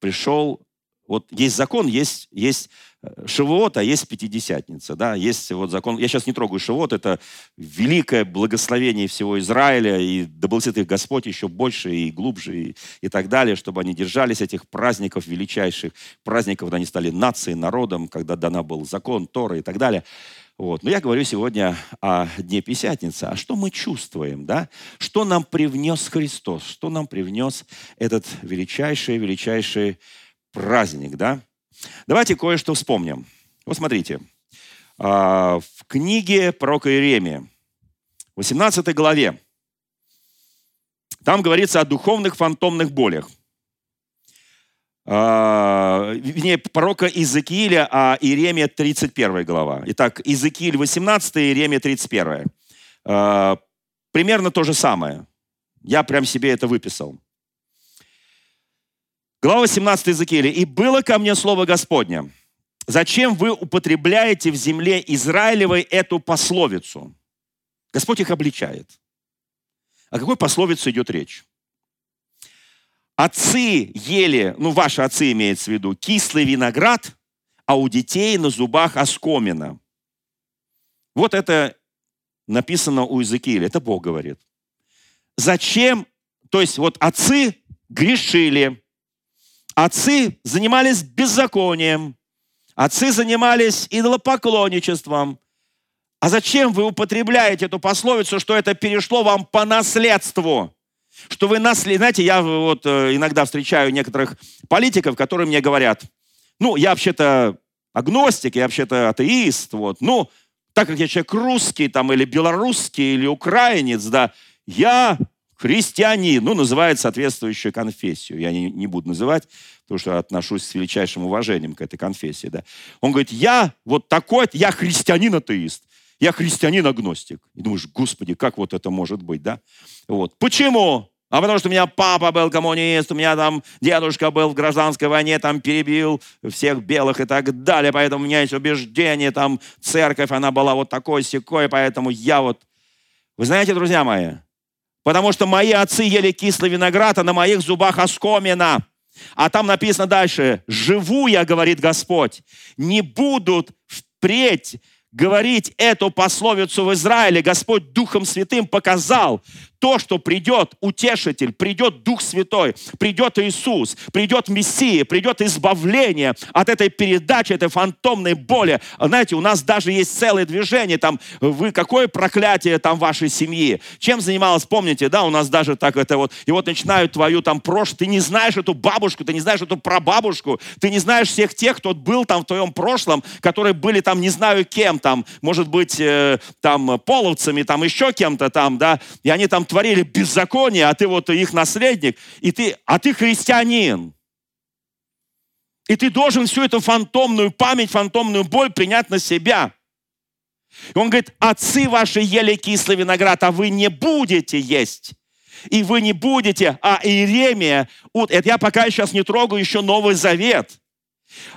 пришел, вот есть закон, есть, есть э, Шивот, а есть Пятидесятница, да, есть вот закон, я сейчас не трогаю Шивот, это великое благословение всего Израиля, и да благословит их Господь еще больше и глубже, и, и так далее, чтобы они держались этих праздников величайших, праздников, когда они стали нацией, народом, когда дана был закон, Тора и так далее. Вот. Но я говорю сегодня о Дне Пятидесятницы. А что мы чувствуем, да? Что нам привнес Христос? Что нам привнес этот величайший, величайший праздник, да? Давайте кое-что вспомним. Вот смотрите. А, в книге пророка Иеремии, 18 главе, там говорится о духовных фантомных болях. А, вернее, пророка Иезекииля, а Иеремия 31 глава. Итак, Иезекииль 18, Иеремия 31. А, примерно то же самое. Я прям себе это выписал. Глава 18 Иезекииля. «И было ко мне слово Господне, зачем вы употребляете в земле Израилевой эту пословицу?» Господь их обличает. О какой пословице идет речь? Отцы ели, ну ваши отцы имеется в виду, кислый виноград, а у детей на зубах оскомина. Вот это написано у Иезекииля, это Бог говорит. Зачем, то есть вот отцы грешили, отцы занимались беззаконием, отцы занимались идолопоклонничеством. А зачем вы употребляете эту пословицу, что это перешло вам по наследству? Что вы наследие... Знаете, я вот э, иногда встречаю некоторых политиков, которые мне говорят, ну, я вообще-то агностик, я вообще-то атеист, вот, ну, так как я человек русский, там, или белорусский, или украинец, да, я христианин, ну, называет соответствующую конфессию. Я не, не буду называть, потому что отношусь с величайшим уважением к этой конфессии. Да. Он говорит, я вот такой, я христианин-атеист, я христианин-агностик. И думаешь, господи, как вот это может быть, да? Вот. Почему? А потому что у меня папа был коммунист, у меня там дедушка был в гражданской войне, там перебил всех белых и так далее, поэтому у меня есть убеждение, там церковь, она была вот такой секой, поэтому я вот... Вы знаете, друзья мои, потому что мои отцы ели кислый виноград, а на моих зубах оскомина. А там написано дальше, «Живу я, говорит Господь, не будут впредь говорить эту пословицу в Израиле, Господь Духом Святым показал, то, что придет утешитель, придет Дух Святой, придет Иисус, придет Мессия, придет избавление от этой передачи, этой фантомной боли. Знаете, у нас даже есть целое движение, там, вы, какое проклятие там вашей семьи? Чем занималась, помните, да, у нас даже так это вот, и вот начинают твою там прошлое, ты не знаешь эту бабушку, ты не знаешь эту прабабушку, ты не знаешь всех тех, кто был там в твоем прошлом, которые были там не знаю кем, там, может быть, э, там, половцами, там, еще кем-то там, да, и они там творили беззаконие, а ты вот их наследник, и ты, а ты христианин. И ты должен всю эту фантомную память, фантомную боль принять на себя. И он говорит, отцы ваши ели кислый виноград, а вы не будете есть. И вы не будете, а Иеремия, это я пока сейчас не трогаю еще Новый Завет.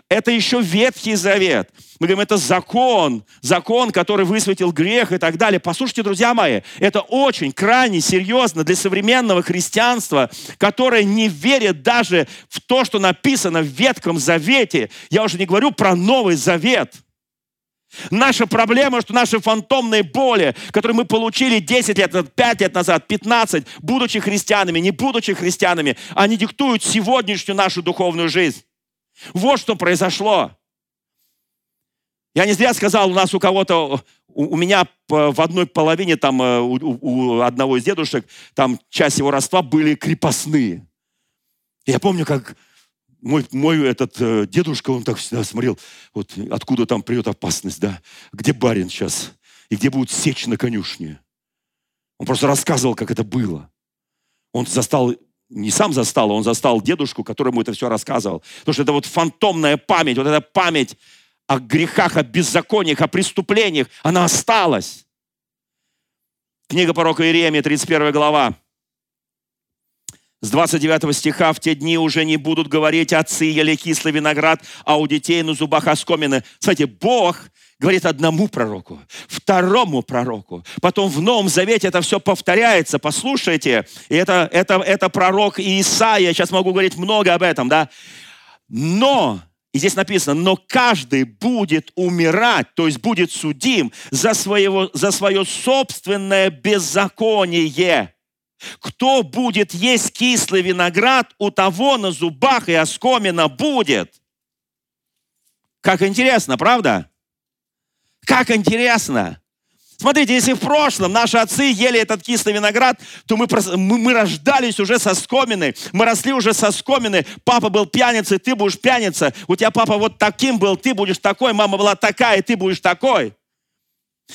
Это еще Ветхий Завет. Мы говорим, это закон, закон, который высветил грех и так далее. Послушайте, друзья мои, это очень крайне серьезно для современного христианства, которое не верит даже в то, что написано в Ветхом Завете. Я уже не говорю про Новый Завет. Наша проблема, что наши фантомные боли, которые мы получили 10 лет, 5 лет назад, 15, будучи христианами, не будучи христианами, они диктуют сегодняшнюю нашу духовную жизнь. Вот что произошло. Я не зря сказал, у нас у кого-то, у, у меня в одной половине, там, э, у, у одного из дедушек, там часть его родства были крепостные. Я помню, как мой, мой этот э, дедушка, он так всегда смотрел, вот откуда там придет опасность, да, где барин сейчас, и где будут сечь на конюшне. Он просто рассказывал, как это было. Он застал не сам застал, он застал дедушку, которому это все рассказывал. Потому что это вот фантомная память, вот эта память о грехах, о беззакониях, о преступлениях, она осталась. Книга пророка Иеремия, 31 глава. С 29 стиха «В те дни уже не будут говорить отцы ели кислый виноград, а у детей на зубах оскомины». Смотрите, Бог говорит одному пророку, второму пророку. Потом в Новом Завете это все повторяется. Послушайте, и это, это, это пророк Исаия. Сейчас могу говорить много об этом, да. Но, и здесь написано, но каждый будет умирать, то есть будет судим за, своего, за свое собственное беззаконие. Кто будет есть кислый виноград, у того на зубах и оскомина будет. Как интересно, правда? Как интересно! Смотрите, если в прошлом наши отцы ели этот кислый виноград, то мы, мы, мы рождались уже со скомины, мы росли уже со скомины. Папа был пьяницей, ты будешь пьяница. У тебя папа вот таким был, ты будешь такой. Мама была такая, ты будешь такой.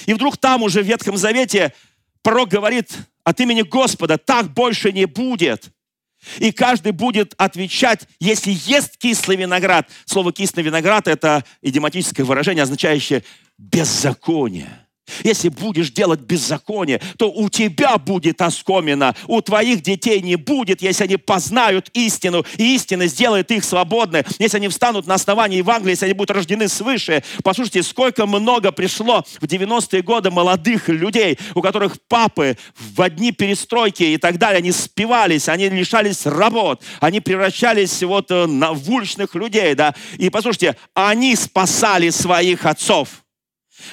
И вдруг там уже в Ветхом Завете пророк говорит от имени Господа, так больше не будет. И каждый будет отвечать, если ест кислый виноград. Слово кислый виноград – это идиоматическое выражение, означающее беззаконие. Если будешь делать беззаконие, то у тебя будет оскомина, у твоих детей не будет, если они познают истину, и истина сделает их свободны, если они встанут на основании Евангелия, если они будут рождены свыше. Послушайте, сколько много пришло в 90-е годы молодых людей, у которых папы в одни перестройки и так далее, они спивались, они лишались работ, они превращались вот э, в уличных людей, да, и послушайте, они спасали своих отцов.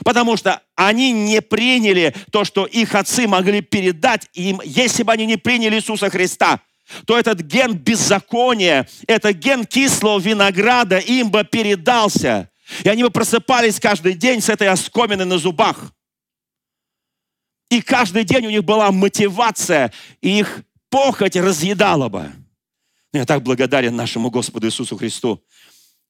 Потому что они не приняли то, что их отцы могли передать им, если бы они не приняли Иисуса Христа то этот ген беззакония, этот ген кислого винограда им бы передался. И они бы просыпались каждый день с этой оскоминой на зубах. И каждый день у них была мотивация, и их похоть разъедала бы. Я так благодарен нашему Господу Иисусу Христу,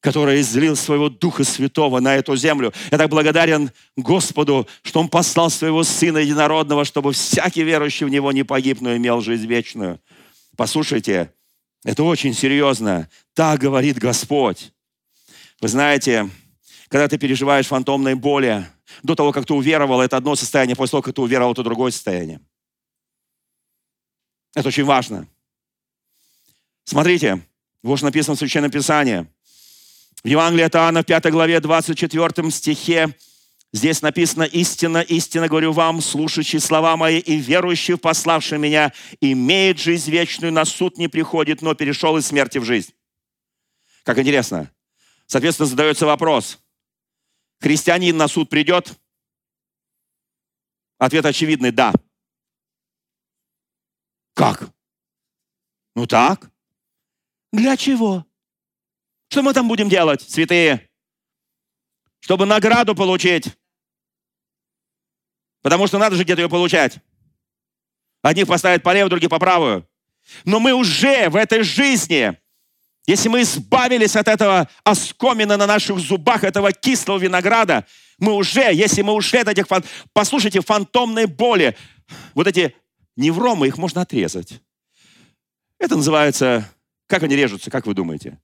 который излил своего Духа Святого на эту землю. Я так благодарен Господу, что Он послал своего Сына Единородного, чтобы всякий верующий в Него не погиб, но имел жизнь вечную. Послушайте, это очень серьезно. Так говорит Господь. Вы знаете, когда ты переживаешь фантомные боли, до того, как ты уверовал, это одно состояние, после того, как ты уверовал, это другое состояние. Это очень важно. Смотрите, вот написано в Священном Писании. В Евангелии от Иоанна, 5 главе, 24 стихе, здесь написано «Истина, истина говорю вам, слушающий слова мои и верующий в пославший меня, имеет жизнь вечную, на суд не приходит, но перешел из смерти в жизнь». Как интересно. Соответственно, задается вопрос. Христианин на суд придет? Ответ очевидный – да. Как? Ну так. Для чего? Что мы там будем делать, святые? Чтобы награду получить. Потому что надо же где-то ее получать. Одних поставят по левую, других по правую. Но мы уже в этой жизни, если мы избавились от этого оскомина на наших зубах, этого кислого винограда, мы уже, если мы ушли от этих, послушайте, фантомные боли, вот эти невромы, их можно отрезать. Это называется, как они режутся, как вы думаете?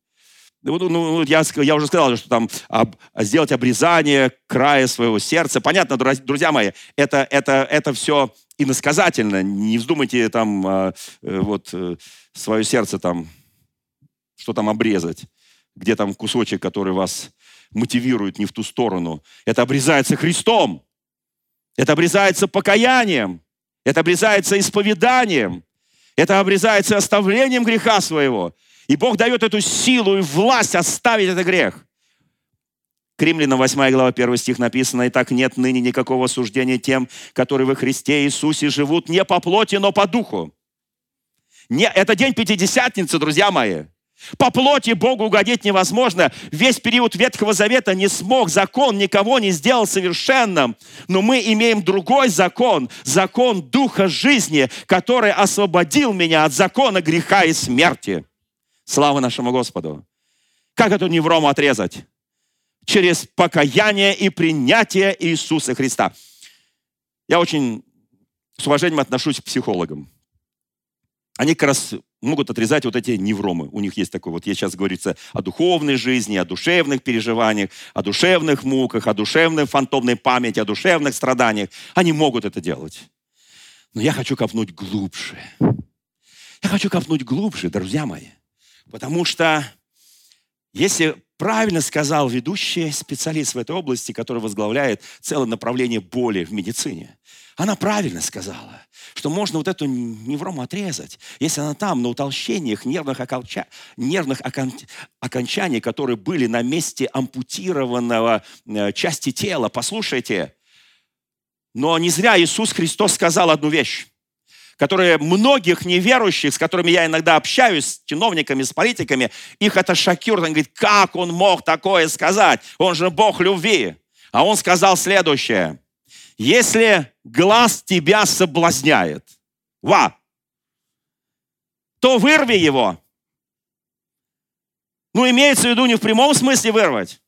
Ну, ну, я, я уже сказал, что там об, сделать обрезание края своего сердца. Понятно, друзья мои, это, это, это все иносказательно. Не вздумайте там а, э, вот э, свое сердце там, что там обрезать. Где там кусочек, который вас мотивирует не в ту сторону. Это обрезается Христом. Это обрезается покаянием. Это обрезается исповеданием. Это обрезается оставлением греха своего. И Бог дает эту силу и власть оставить этот грех. К Римлянам 8 глава 1 стих написано, «И так нет ныне никакого суждения тем, которые во Христе Иисусе живут не по плоти, но по духу». Не, это день Пятидесятницы, друзья мои. По плоти Богу угодить невозможно. Весь период Ветхого Завета не смог, закон никого не сделал совершенным. Но мы имеем другой закон, закон Духа жизни, который освободил меня от закона греха и смерти. Слава нашему Господу. Как эту неврому отрезать? Через покаяние и принятие Иисуса Христа. Я очень с уважением отношусь к психологам. Они как раз могут отрезать вот эти невромы. У них есть такой, вот я сейчас говорится о духовной жизни, о душевных переживаниях, о душевных муках, о душевной фантомной памяти, о душевных страданиях. Они могут это делать. Но я хочу копнуть глубже. Я хочу копнуть глубже, друзья мои. Потому что, если правильно сказал ведущий специалист в этой области, который возглавляет целое направление боли в медицине, она правильно сказала, что можно вот эту неврому отрезать, если она там, на утолщениях нервных, околча... нервных окон... окончаний, которые были на месте ампутированного э, части тела. Послушайте, но не зря Иисус Христос сказал одну вещь которые многих неверующих, с которыми я иногда общаюсь, с чиновниками, с политиками, их это шокирует. Он говорит, как он мог такое сказать? Он же Бог любви. А он сказал следующее. Если глаз тебя соблазняет, ва, то вырви его. Ну, имеется в виду не в прямом смысле вырвать,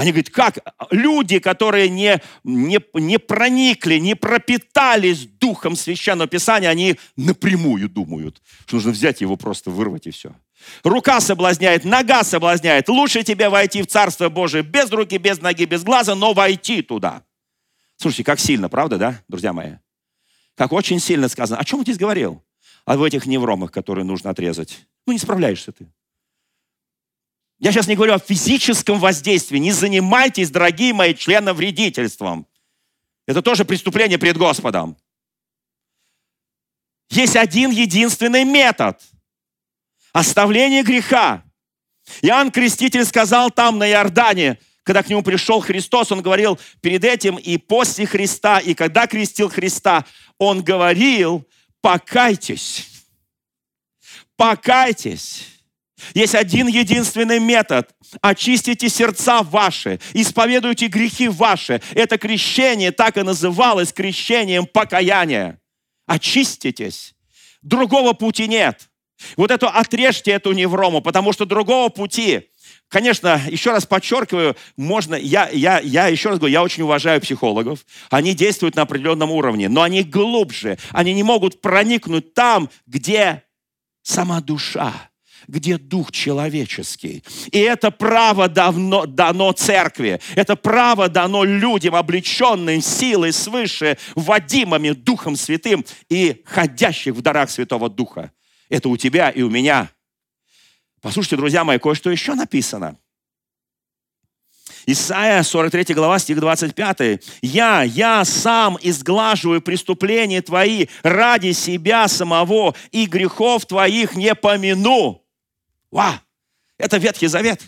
они говорят, как люди, которые не, не, не проникли, не пропитались духом Священного Писания, они напрямую думают, что нужно взять его просто вырвать и все. Рука соблазняет, нога соблазняет. Лучше тебе войти в Царство Божие без руки, без ноги, без глаза, но войти туда. Слушайте, как сильно, правда, да, друзья мои? Как очень сильно сказано. О чем он здесь говорил? О этих невромах, которые нужно отрезать. Ну, не справляешься ты. Я сейчас не говорю о физическом воздействии. Не занимайтесь, дорогие мои, членом вредительством. Это тоже преступление перед Господом. Есть один единственный метод. Оставление греха. Иоанн Креститель сказал там на Иордане, когда к нему пришел Христос, он говорил перед этим и после Христа, и когда крестил Христа, он говорил, покайтесь, покайтесь. Есть один единственный метод. Очистите сердца ваши, исповедуйте грехи ваши. Это крещение так и называлось крещением покаяния. Очиститесь. Другого пути нет. Вот это отрежьте эту неврому, потому что другого пути Конечно, еще раз подчеркиваю, можно, я, я, я еще раз говорю, я очень уважаю психологов. Они действуют на определенном уровне, но они глубже. Они не могут проникнуть там, где сама душа, где дух человеческий. И это право давно, дано церкви. Это право дано людям, облеченным силой свыше, водимыми Духом Святым и ходящих в дарах Святого Духа. Это у тебя и у меня – Послушайте, друзья мои, кое-что еще написано. Исайя, 43 глава, стих 25. «Я, я сам изглаживаю преступления твои ради себя самого, и грехов твоих не помяну». Ва! Это Ветхий Завет.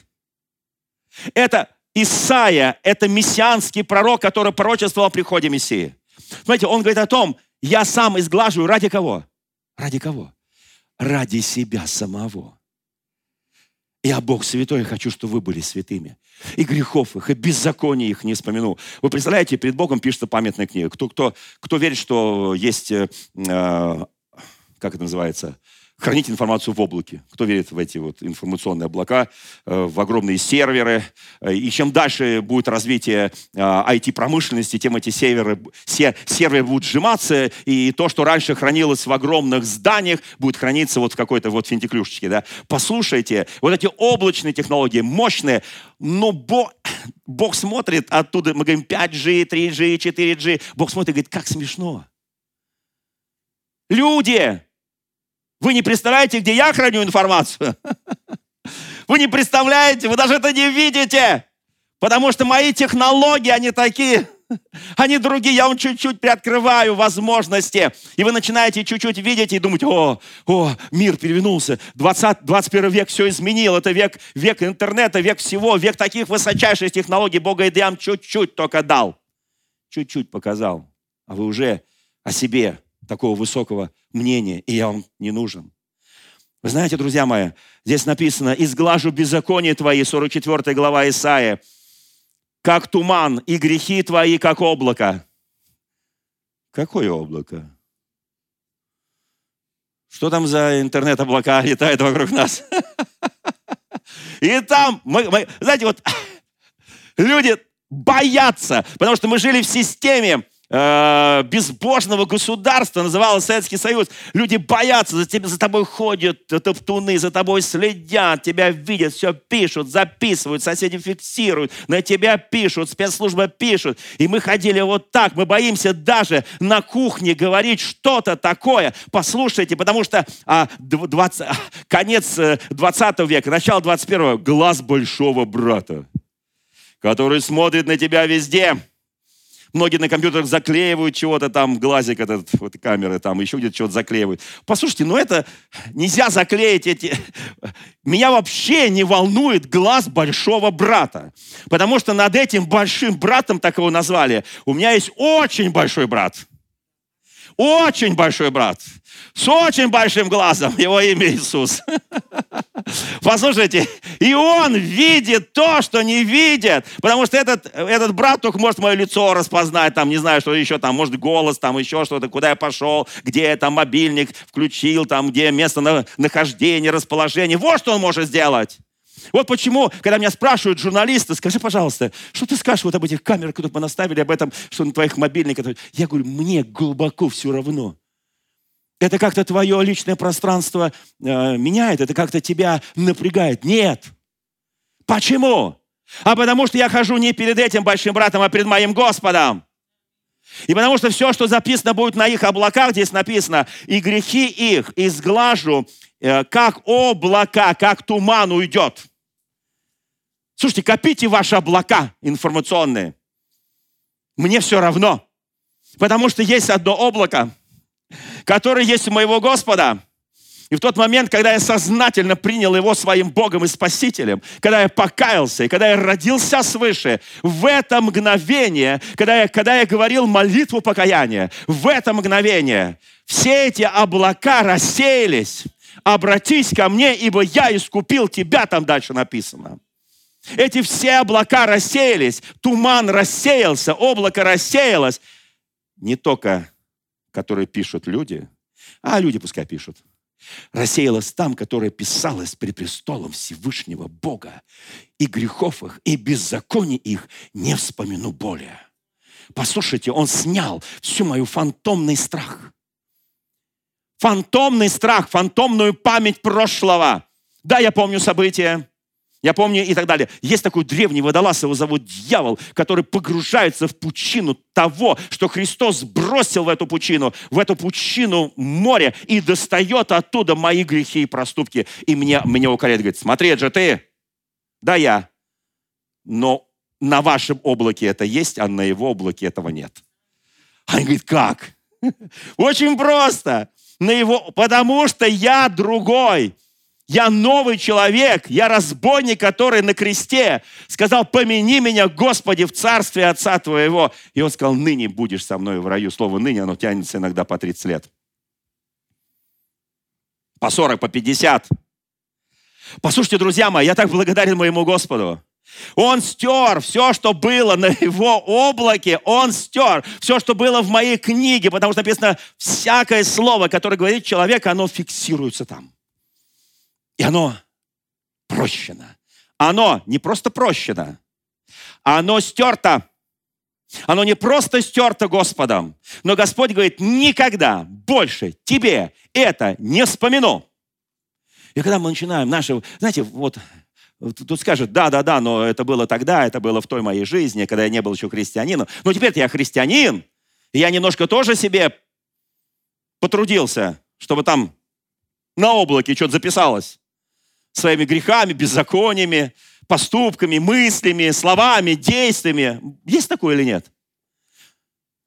Это Исаия, это мессианский пророк, который пророчествовал о приходе Мессии. Смотрите, он говорит о том, я сам изглаживаю ради кого? Ради кого? Ради себя самого. Я Бог святой, я хочу, чтобы вы были святыми. И грехов их, и беззаконий их не вспомяну. Вы представляете, перед Богом пишется памятная книга. Кто, кто, кто верит, что есть, э, э как это называется, хранить информацию в облаке. Кто верит в эти вот информационные облака, э, в огромные серверы. Э, и чем дальше будет развитие IT-промышленности, э, тем эти серверы, серверы будут сжиматься, и то, что раньше хранилось в огромных зданиях, будет храниться вот в какой-то вот финтиклюшечке. Да? Послушайте, вот эти облачные технологии, мощные, но Бог, Бог смотрит оттуда, мы говорим 5G, 3G, 4G, Бог смотрит и говорит, как смешно. Люди, вы не представляете, где я храню информацию? Вы не представляете, вы даже это не видите. Потому что мои технологии, они такие, они другие. Я вам чуть-чуть приоткрываю возможности. И вы начинаете чуть-чуть видеть и думать, о, о, мир перевернулся. 20, 21 век все изменил. Это век, век интернета, век всего, век таких высочайших технологий. Бога вам чуть-чуть только дал. Чуть-чуть показал. А вы уже о себе такого высокого мнения, и я вам не нужен. Вы знаете, друзья мои, здесь написано, «Изглажу беззаконие твои», 44 глава Исаия, «как туман, и грехи твои, как облако». Какое облако? Что там за интернет-облака летают вокруг нас? И там, мы, мы, знаете, вот люди боятся, потому что мы жили в системе, э, безбожного государства, называлось Советский Союз. Люди боятся, за, тебя, за тобой ходят топтуны, за тобой следят, тебя видят, все пишут, записывают, соседи фиксируют, на тебя пишут, спецслужбы пишут. И мы ходили вот так, мы боимся даже на кухне говорить что-то такое. Послушайте, потому что а, 20, конец 20 э, века, начало 21 глаз большого брата, который смотрит на тебя везде – Многие на компьютерах заклеивают чего-то там, глазик этот, вот камеры там, еще где-то что-то заклеивают. Послушайте, ну это нельзя заклеить эти... Меня вообще не волнует глаз большого брата. Потому что над этим большим братом, так его назвали, у меня есть очень большой брат. Очень большой брат с очень большим глазом, его имя Иисус. Послушайте, и он видит то, что не видит, потому что этот, этот брат только может мое лицо распознать, там, не знаю, что еще, там, может, голос, там, еще что-то, куда я пошел, где я там мобильник включил, там, где место нахождения, расположение. Вот что он может сделать. Вот почему, когда меня спрашивают журналисты, скажи, пожалуйста, что ты скажешь вот об этих камерах, которые мы наставили, об этом, что на твоих мобильниках? Я говорю, мне глубоко все равно это как-то твое личное пространство э, меняет, это как-то тебя напрягает. Нет. Почему? А потому что я хожу не перед этим большим братом, а перед моим Господом. И потому что все, что записано будет на их облаках, здесь написано, и грехи их изглажу, э, как облака, как туман уйдет. Слушайте, копите ваши облака информационные. Мне все равно. Потому что есть одно облако – который есть у моего Господа. И в тот момент, когда я сознательно принял Его своим Богом и Спасителем, когда я покаялся, и когда я родился свыше, в это мгновение, когда я, когда я говорил молитву покаяния, в это мгновение все эти облака рассеялись. Обратись ко мне, ибо я искупил тебя, там дальше написано. Эти все облака рассеялись, туман рассеялся, облако рассеялось. Не только которые пишут люди, а люди пускай пишут. рассеялась там, которая писалась при престолом Всевышнего Бога, и грехов их, и беззаконий их не вспомину более. Послушайте, он снял всю мою фантомный страх. Фантомный страх, фантомную память прошлого. Да, я помню события, я помню и так далее. Есть такой древний водолаз, его зовут дьявол, который погружается в пучину того, что Христос бросил в эту пучину, в эту пучину море и достает оттуда мои грехи и проступки. И мне, мне укоряет, говорит, смотри, это же ты. Да, я. Но на вашем облаке это есть, а на его облаке этого нет. А он говорит, как? Очень просто. На его, потому что я другой. Я новый человек, я разбойник, который на кресте сказал, помяни меня, Господи, в царстве Отца Твоего. И он сказал, ныне будешь со мной в раю. Слово ныне, оно тянется иногда по 30 лет. По 40, по 50. Послушайте, друзья мои, я так благодарен моему Господу. Он стер все, что было на его облаке, он стер все, что было в моей книге, потому что написано, всякое слово, которое говорит человек, оно фиксируется там. И оно прощено. Оно не просто прощено, оно стерто. Оно не просто стерто Господом, но Господь говорит, никогда больше тебе это не вспомину. И когда мы начинаем наши, знаете, вот Тут скажут, да, да, да, но это было тогда, это было в той моей жизни, когда я не был еще христианином. Но теперь я христианин, и я немножко тоже себе потрудился, чтобы там на облаке что-то записалось своими грехами, беззакониями, поступками, мыслями, словами, действиями. Есть такое или нет?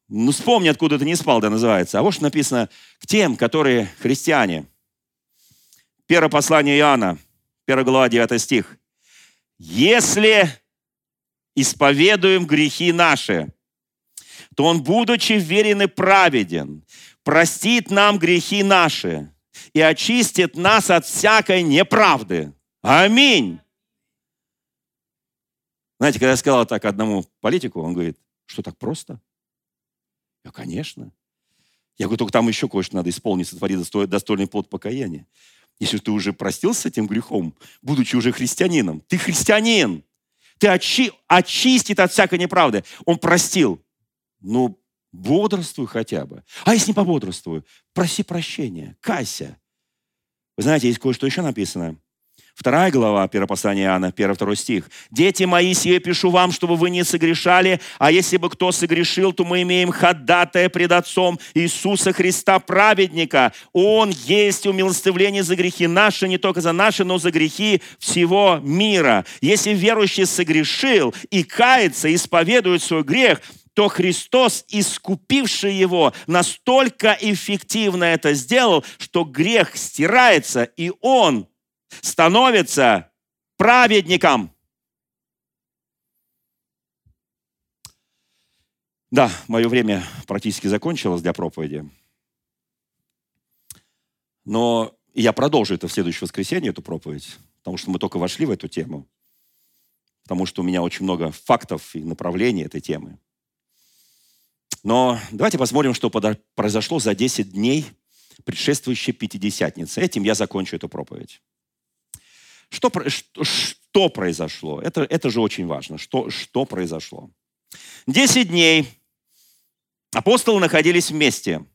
Ну, вспомни, откуда ты не спал, да, называется. А вот что написано к тем, которые христиане. Первое послание Иоанна, 1 глава, 9 стих. «Если исповедуем грехи наши, то Он, будучи верен и праведен, простит нам грехи наши и очистит нас от всякой неправды. Аминь. Знаете, когда я сказал так одному политику, он говорит, что так просто? Я, конечно. Я говорю, только там еще кое-что надо исполнить, сотворить достойный плод покаяния. Если ты уже простился с этим грехом, будучи уже христианином, ты христианин, ты очи, очистит от всякой неправды. Он простил. Ну, бодрствуй хотя бы. А если не пободрствую, проси прощения, кайся. Вы знаете, есть кое-что еще написано. Вторая глава, первое послание Иоанна, первый, второй стих. «Дети мои, сие пишу вам, чтобы вы не согрешали, а если бы кто согрешил, то мы имеем ходатая пред Отцом Иисуса Христа, праведника. Он есть умилостивление за грехи наши, не только за наши, но за грехи всего мира. Если верующий согрешил и кается, исповедует свой грех, то Христос, искупивший его, настолько эффективно это сделал, что грех стирается, и он становится праведником. Да, мое время практически закончилось для проповеди. Но я продолжу это в следующее воскресенье, эту проповедь, потому что мы только вошли в эту тему, потому что у меня очень много фактов и направлений этой темы. Но давайте посмотрим, что произошло за 10 дней предшествующей Пятидесятницы. Этим я закончу эту проповедь. Что, что, что произошло? Это, это же очень важно. Что, что произошло? Десять дней апостолы находились вместе.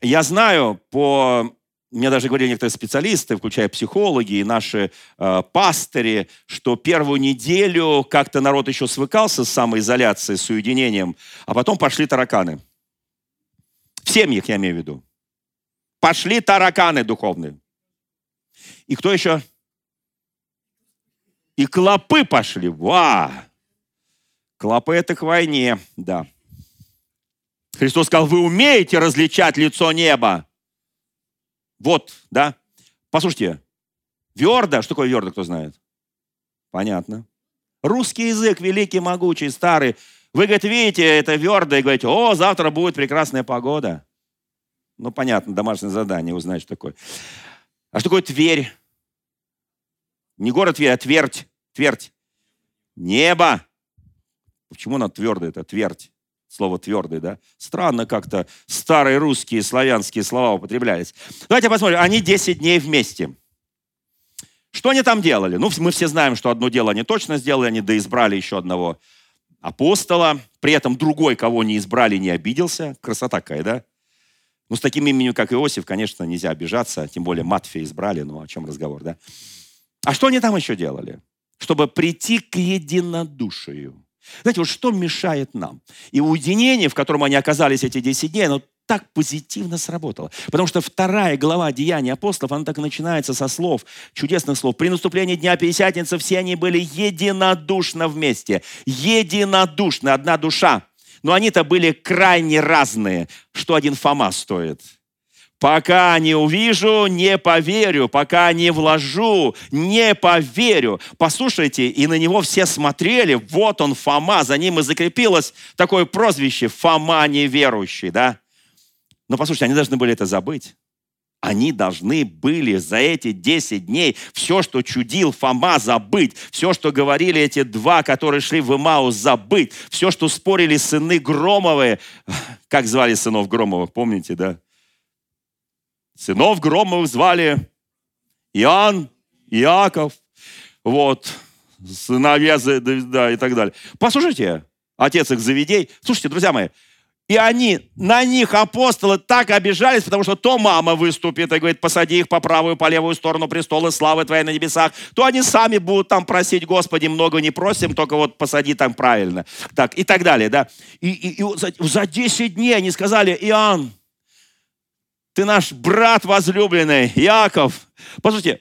Я знаю по мне даже говорили некоторые специалисты, включая психологи и наши э, пастыри, что первую неделю как-то народ еще свыкался с самоизоляцией, с уединением, а потом пошли тараканы. В семьях, я имею в виду. Пошли тараканы духовные. И кто еще? И клопы пошли. Ва! Клопы это к войне, да. Христос сказал, вы умеете различать лицо неба. Вот, да. Послушайте, верда, что такое верда, кто знает? Понятно. Русский язык великий, могучий, старый. Вы, говорит, видите, это верда, и говорите, о, завтра будет прекрасная погода. Ну, понятно, домашнее задание, узнать, что такое. А что такое Тверь? Не город Тверь, а Твердь. Твердь. Небо. Почему она твердая? Это твердь. Слово твердый, да? Странно как-то старые русские, славянские слова употреблялись. Давайте посмотрим. Они 10 дней вместе. Что они там делали? Ну, мы все знаем, что одно дело они точно сделали, они доизбрали еще одного апостола, при этом другой, кого не избрали, не обиделся. Красота какая, да? Ну, с таким именем, как Иосиф, конечно, нельзя обижаться, тем более Матфея избрали, ну, о чем разговор, да? А что они там еще делали? Чтобы прийти к единодушию. Знаете, вот что мешает нам? И уединение, в котором они оказались эти 10 дней, оно так позитивно сработало. Потому что вторая глава Деяний апостолов, она так начинается со слов, чудесных слов. При наступлении Дня Пятидесятницы все они были единодушно вместе. Единодушно, одна душа. Но они-то были крайне разные. Что один Фома стоит – Пока не увижу, не поверю. Пока не вложу, не поверю. Послушайте, и на него все смотрели. Вот он, Фома. За ним и закрепилось такое прозвище Фома неверующий, да? Но послушайте, они должны были это забыть. Они должны были за эти 10 дней все, что чудил Фома, забыть. Все, что говорили эти два, которые шли в Имаус, забыть. Все, что спорили сыны Громовые. Как звали сынов Громовых, помните, да? Сынов Громовых звали Иоанн, Иаков, вот, сыновья да, и так далее. Послушайте, отец их заведей. Слушайте, друзья мои, и они, на них апостолы так обижались, потому что то мама выступит и говорит, посади их по правую, по левую сторону престола славы твоей на небесах, то они сами будут там просить, Господи, много не просим, только вот посади там правильно. Так, и так далее, да. И, и, и за, за 10 дней они сказали, Иоанн, ты наш брат возлюбленный, Яков. Послушайте,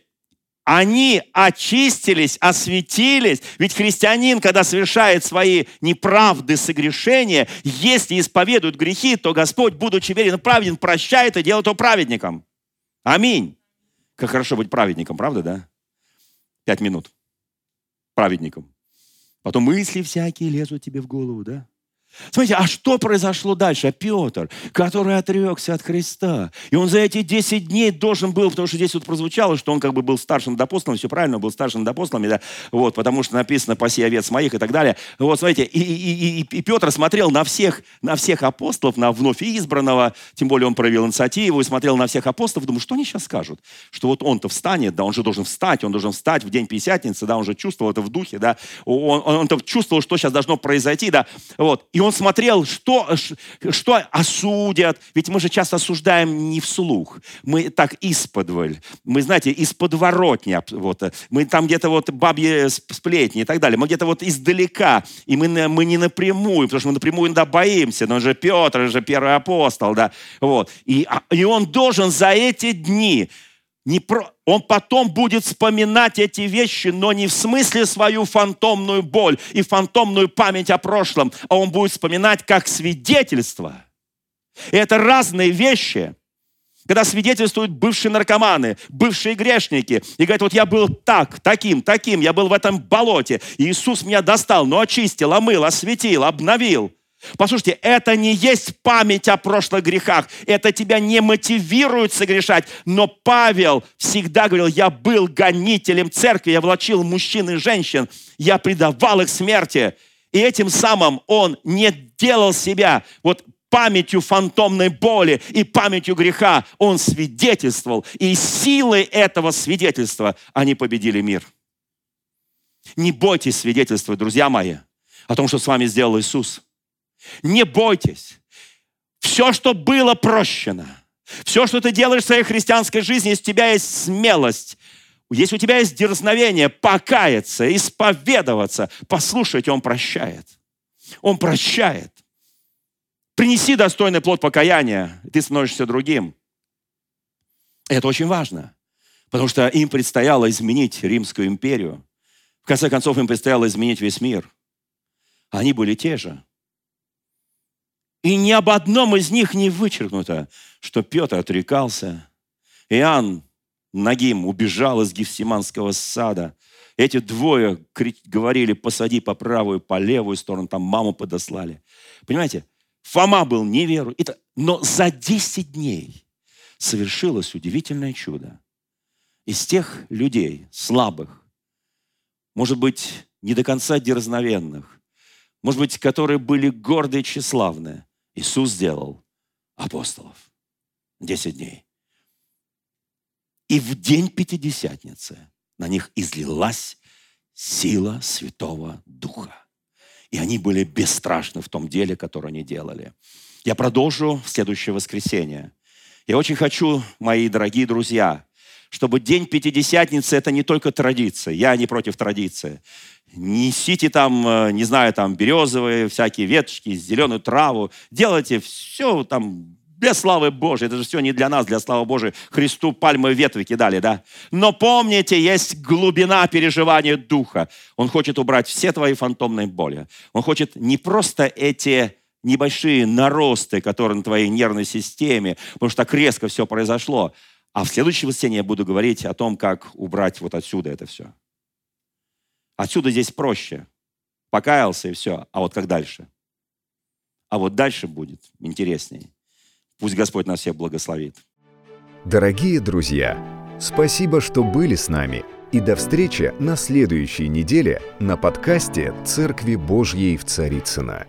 они очистились, осветились. Ведь христианин, когда совершает свои неправды, согрешения, если исповедует грехи, то Господь, будучи верен и праведен, прощает и делает его праведником. Аминь. Как хорошо быть праведником, правда, да? Пять минут. Праведником. Потом мысли всякие лезут тебе в голову, да? Смотрите, а что произошло дальше? Петр, который отрекся от Христа. И он за эти 10 дней должен был, потому что здесь вот прозвучало, что он как бы был старшим над апостолом, все правильно, был старшим над апостолами, да, вот, потому что написано «паси овец моих» и так далее. Вот, смотрите, и, и, и, и Петр смотрел на всех, на всех апостолов, на вновь избранного, тем более он проявил инициативу и смотрел на всех апостолов, думаю, что они сейчас скажут? Что вот он-то встанет, да, он же должен встать, он должен встать в день Пятидесятницы, да, он же чувствовал это в духе, да, он, он, он чувствовал, что сейчас должно произойти, да, вот, и он смотрел, что, что осудят. Ведь мы же часто осуждаем не вслух. Мы так исподволь. Мы, знаете, из подворотни. Вот. Мы там где-то вот бабьи сплетни и так далее. Мы где-то вот издалека. И мы, мы не напрямую, потому что мы напрямую иногда боимся. Но он же Петр, он же первый апостол. Да? Вот. И, а, и он должен за эти дни не про... Он потом будет вспоминать эти вещи, но не в смысле свою фантомную боль и фантомную память о прошлом, а он будет вспоминать как свидетельство. И это разные вещи. Когда свидетельствуют бывшие наркоманы, бывшие грешники, и говорят, вот я был так, таким, таким, я был в этом болоте, и Иисус меня достал, но очистил, омыл, осветил, обновил. Послушайте, это не есть память о прошлых грехах. Это тебя не мотивирует согрешать. Но Павел всегда говорил, я был гонителем церкви, я влачил мужчин и женщин, я предавал их смерти. И этим самым он не делал себя вот памятью фантомной боли и памятью греха. Он свидетельствовал. И силой этого свидетельства они победили мир. Не бойтесь свидетельствовать, друзья мои, о том, что с вами сделал Иисус – не бойтесь. Все, что было прощено, все, что ты делаешь в своей христианской жизни, если у тебя есть смелость, если у тебя есть дерзновение покаяться, исповедоваться, послушайте, Он прощает. Он прощает. Принеси достойный плод покаяния, ты становишься другим. Это очень важно, потому что им предстояло изменить Римскую империю. В конце концов, им предстояло изменить весь мир. Они были те же. И ни об одном из них не вычеркнуто, что Петр отрекался. Иоанн Нагим убежал из Гефсиманского сада. Эти двое говорили, посади по правую, по левую сторону, там маму подослали. Понимаете, Фома был неверу. Но за 10 дней совершилось удивительное чудо. Из тех людей, слабых, может быть, не до конца дерзновенных, может быть, которые были гордые и тщеславные, Иисус сделал апостолов. Десять дней. И в день Пятидесятницы на них излилась сила Святого Духа. И они были бесстрашны в том деле, которое они делали. Я продолжу в следующее воскресенье. Я очень хочу, мои дорогие друзья, чтобы День Пятидесятницы – это не только традиция. Я не против традиции. Несите там, э, не знаю, там березовые всякие веточки, зеленую траву. Делайте все там без славы Божьей. Это же все не для нас, для славы Божьей. Христу пальмы ветви кидали, да? Но помните, есть глубина переживания Духа. Он хочет убрать все твои фантомные боли. Он хочет не просто эти небольшие наросты, которые на твоей нервной системе, потому что так резко все произошло. А в следующем воскресенье я буду говорить о том, как убрать вот отсюда это все. Отсюда здесь проще. Покаялся и все. А вот как дальше? А вот дальше будет интереснее. Пусть Господь нас всех благословит. Дорогие друзья, спасибо, что были с нами. И до встречи на следующей неделе на подкасте «Церкви Божьей в Царицына.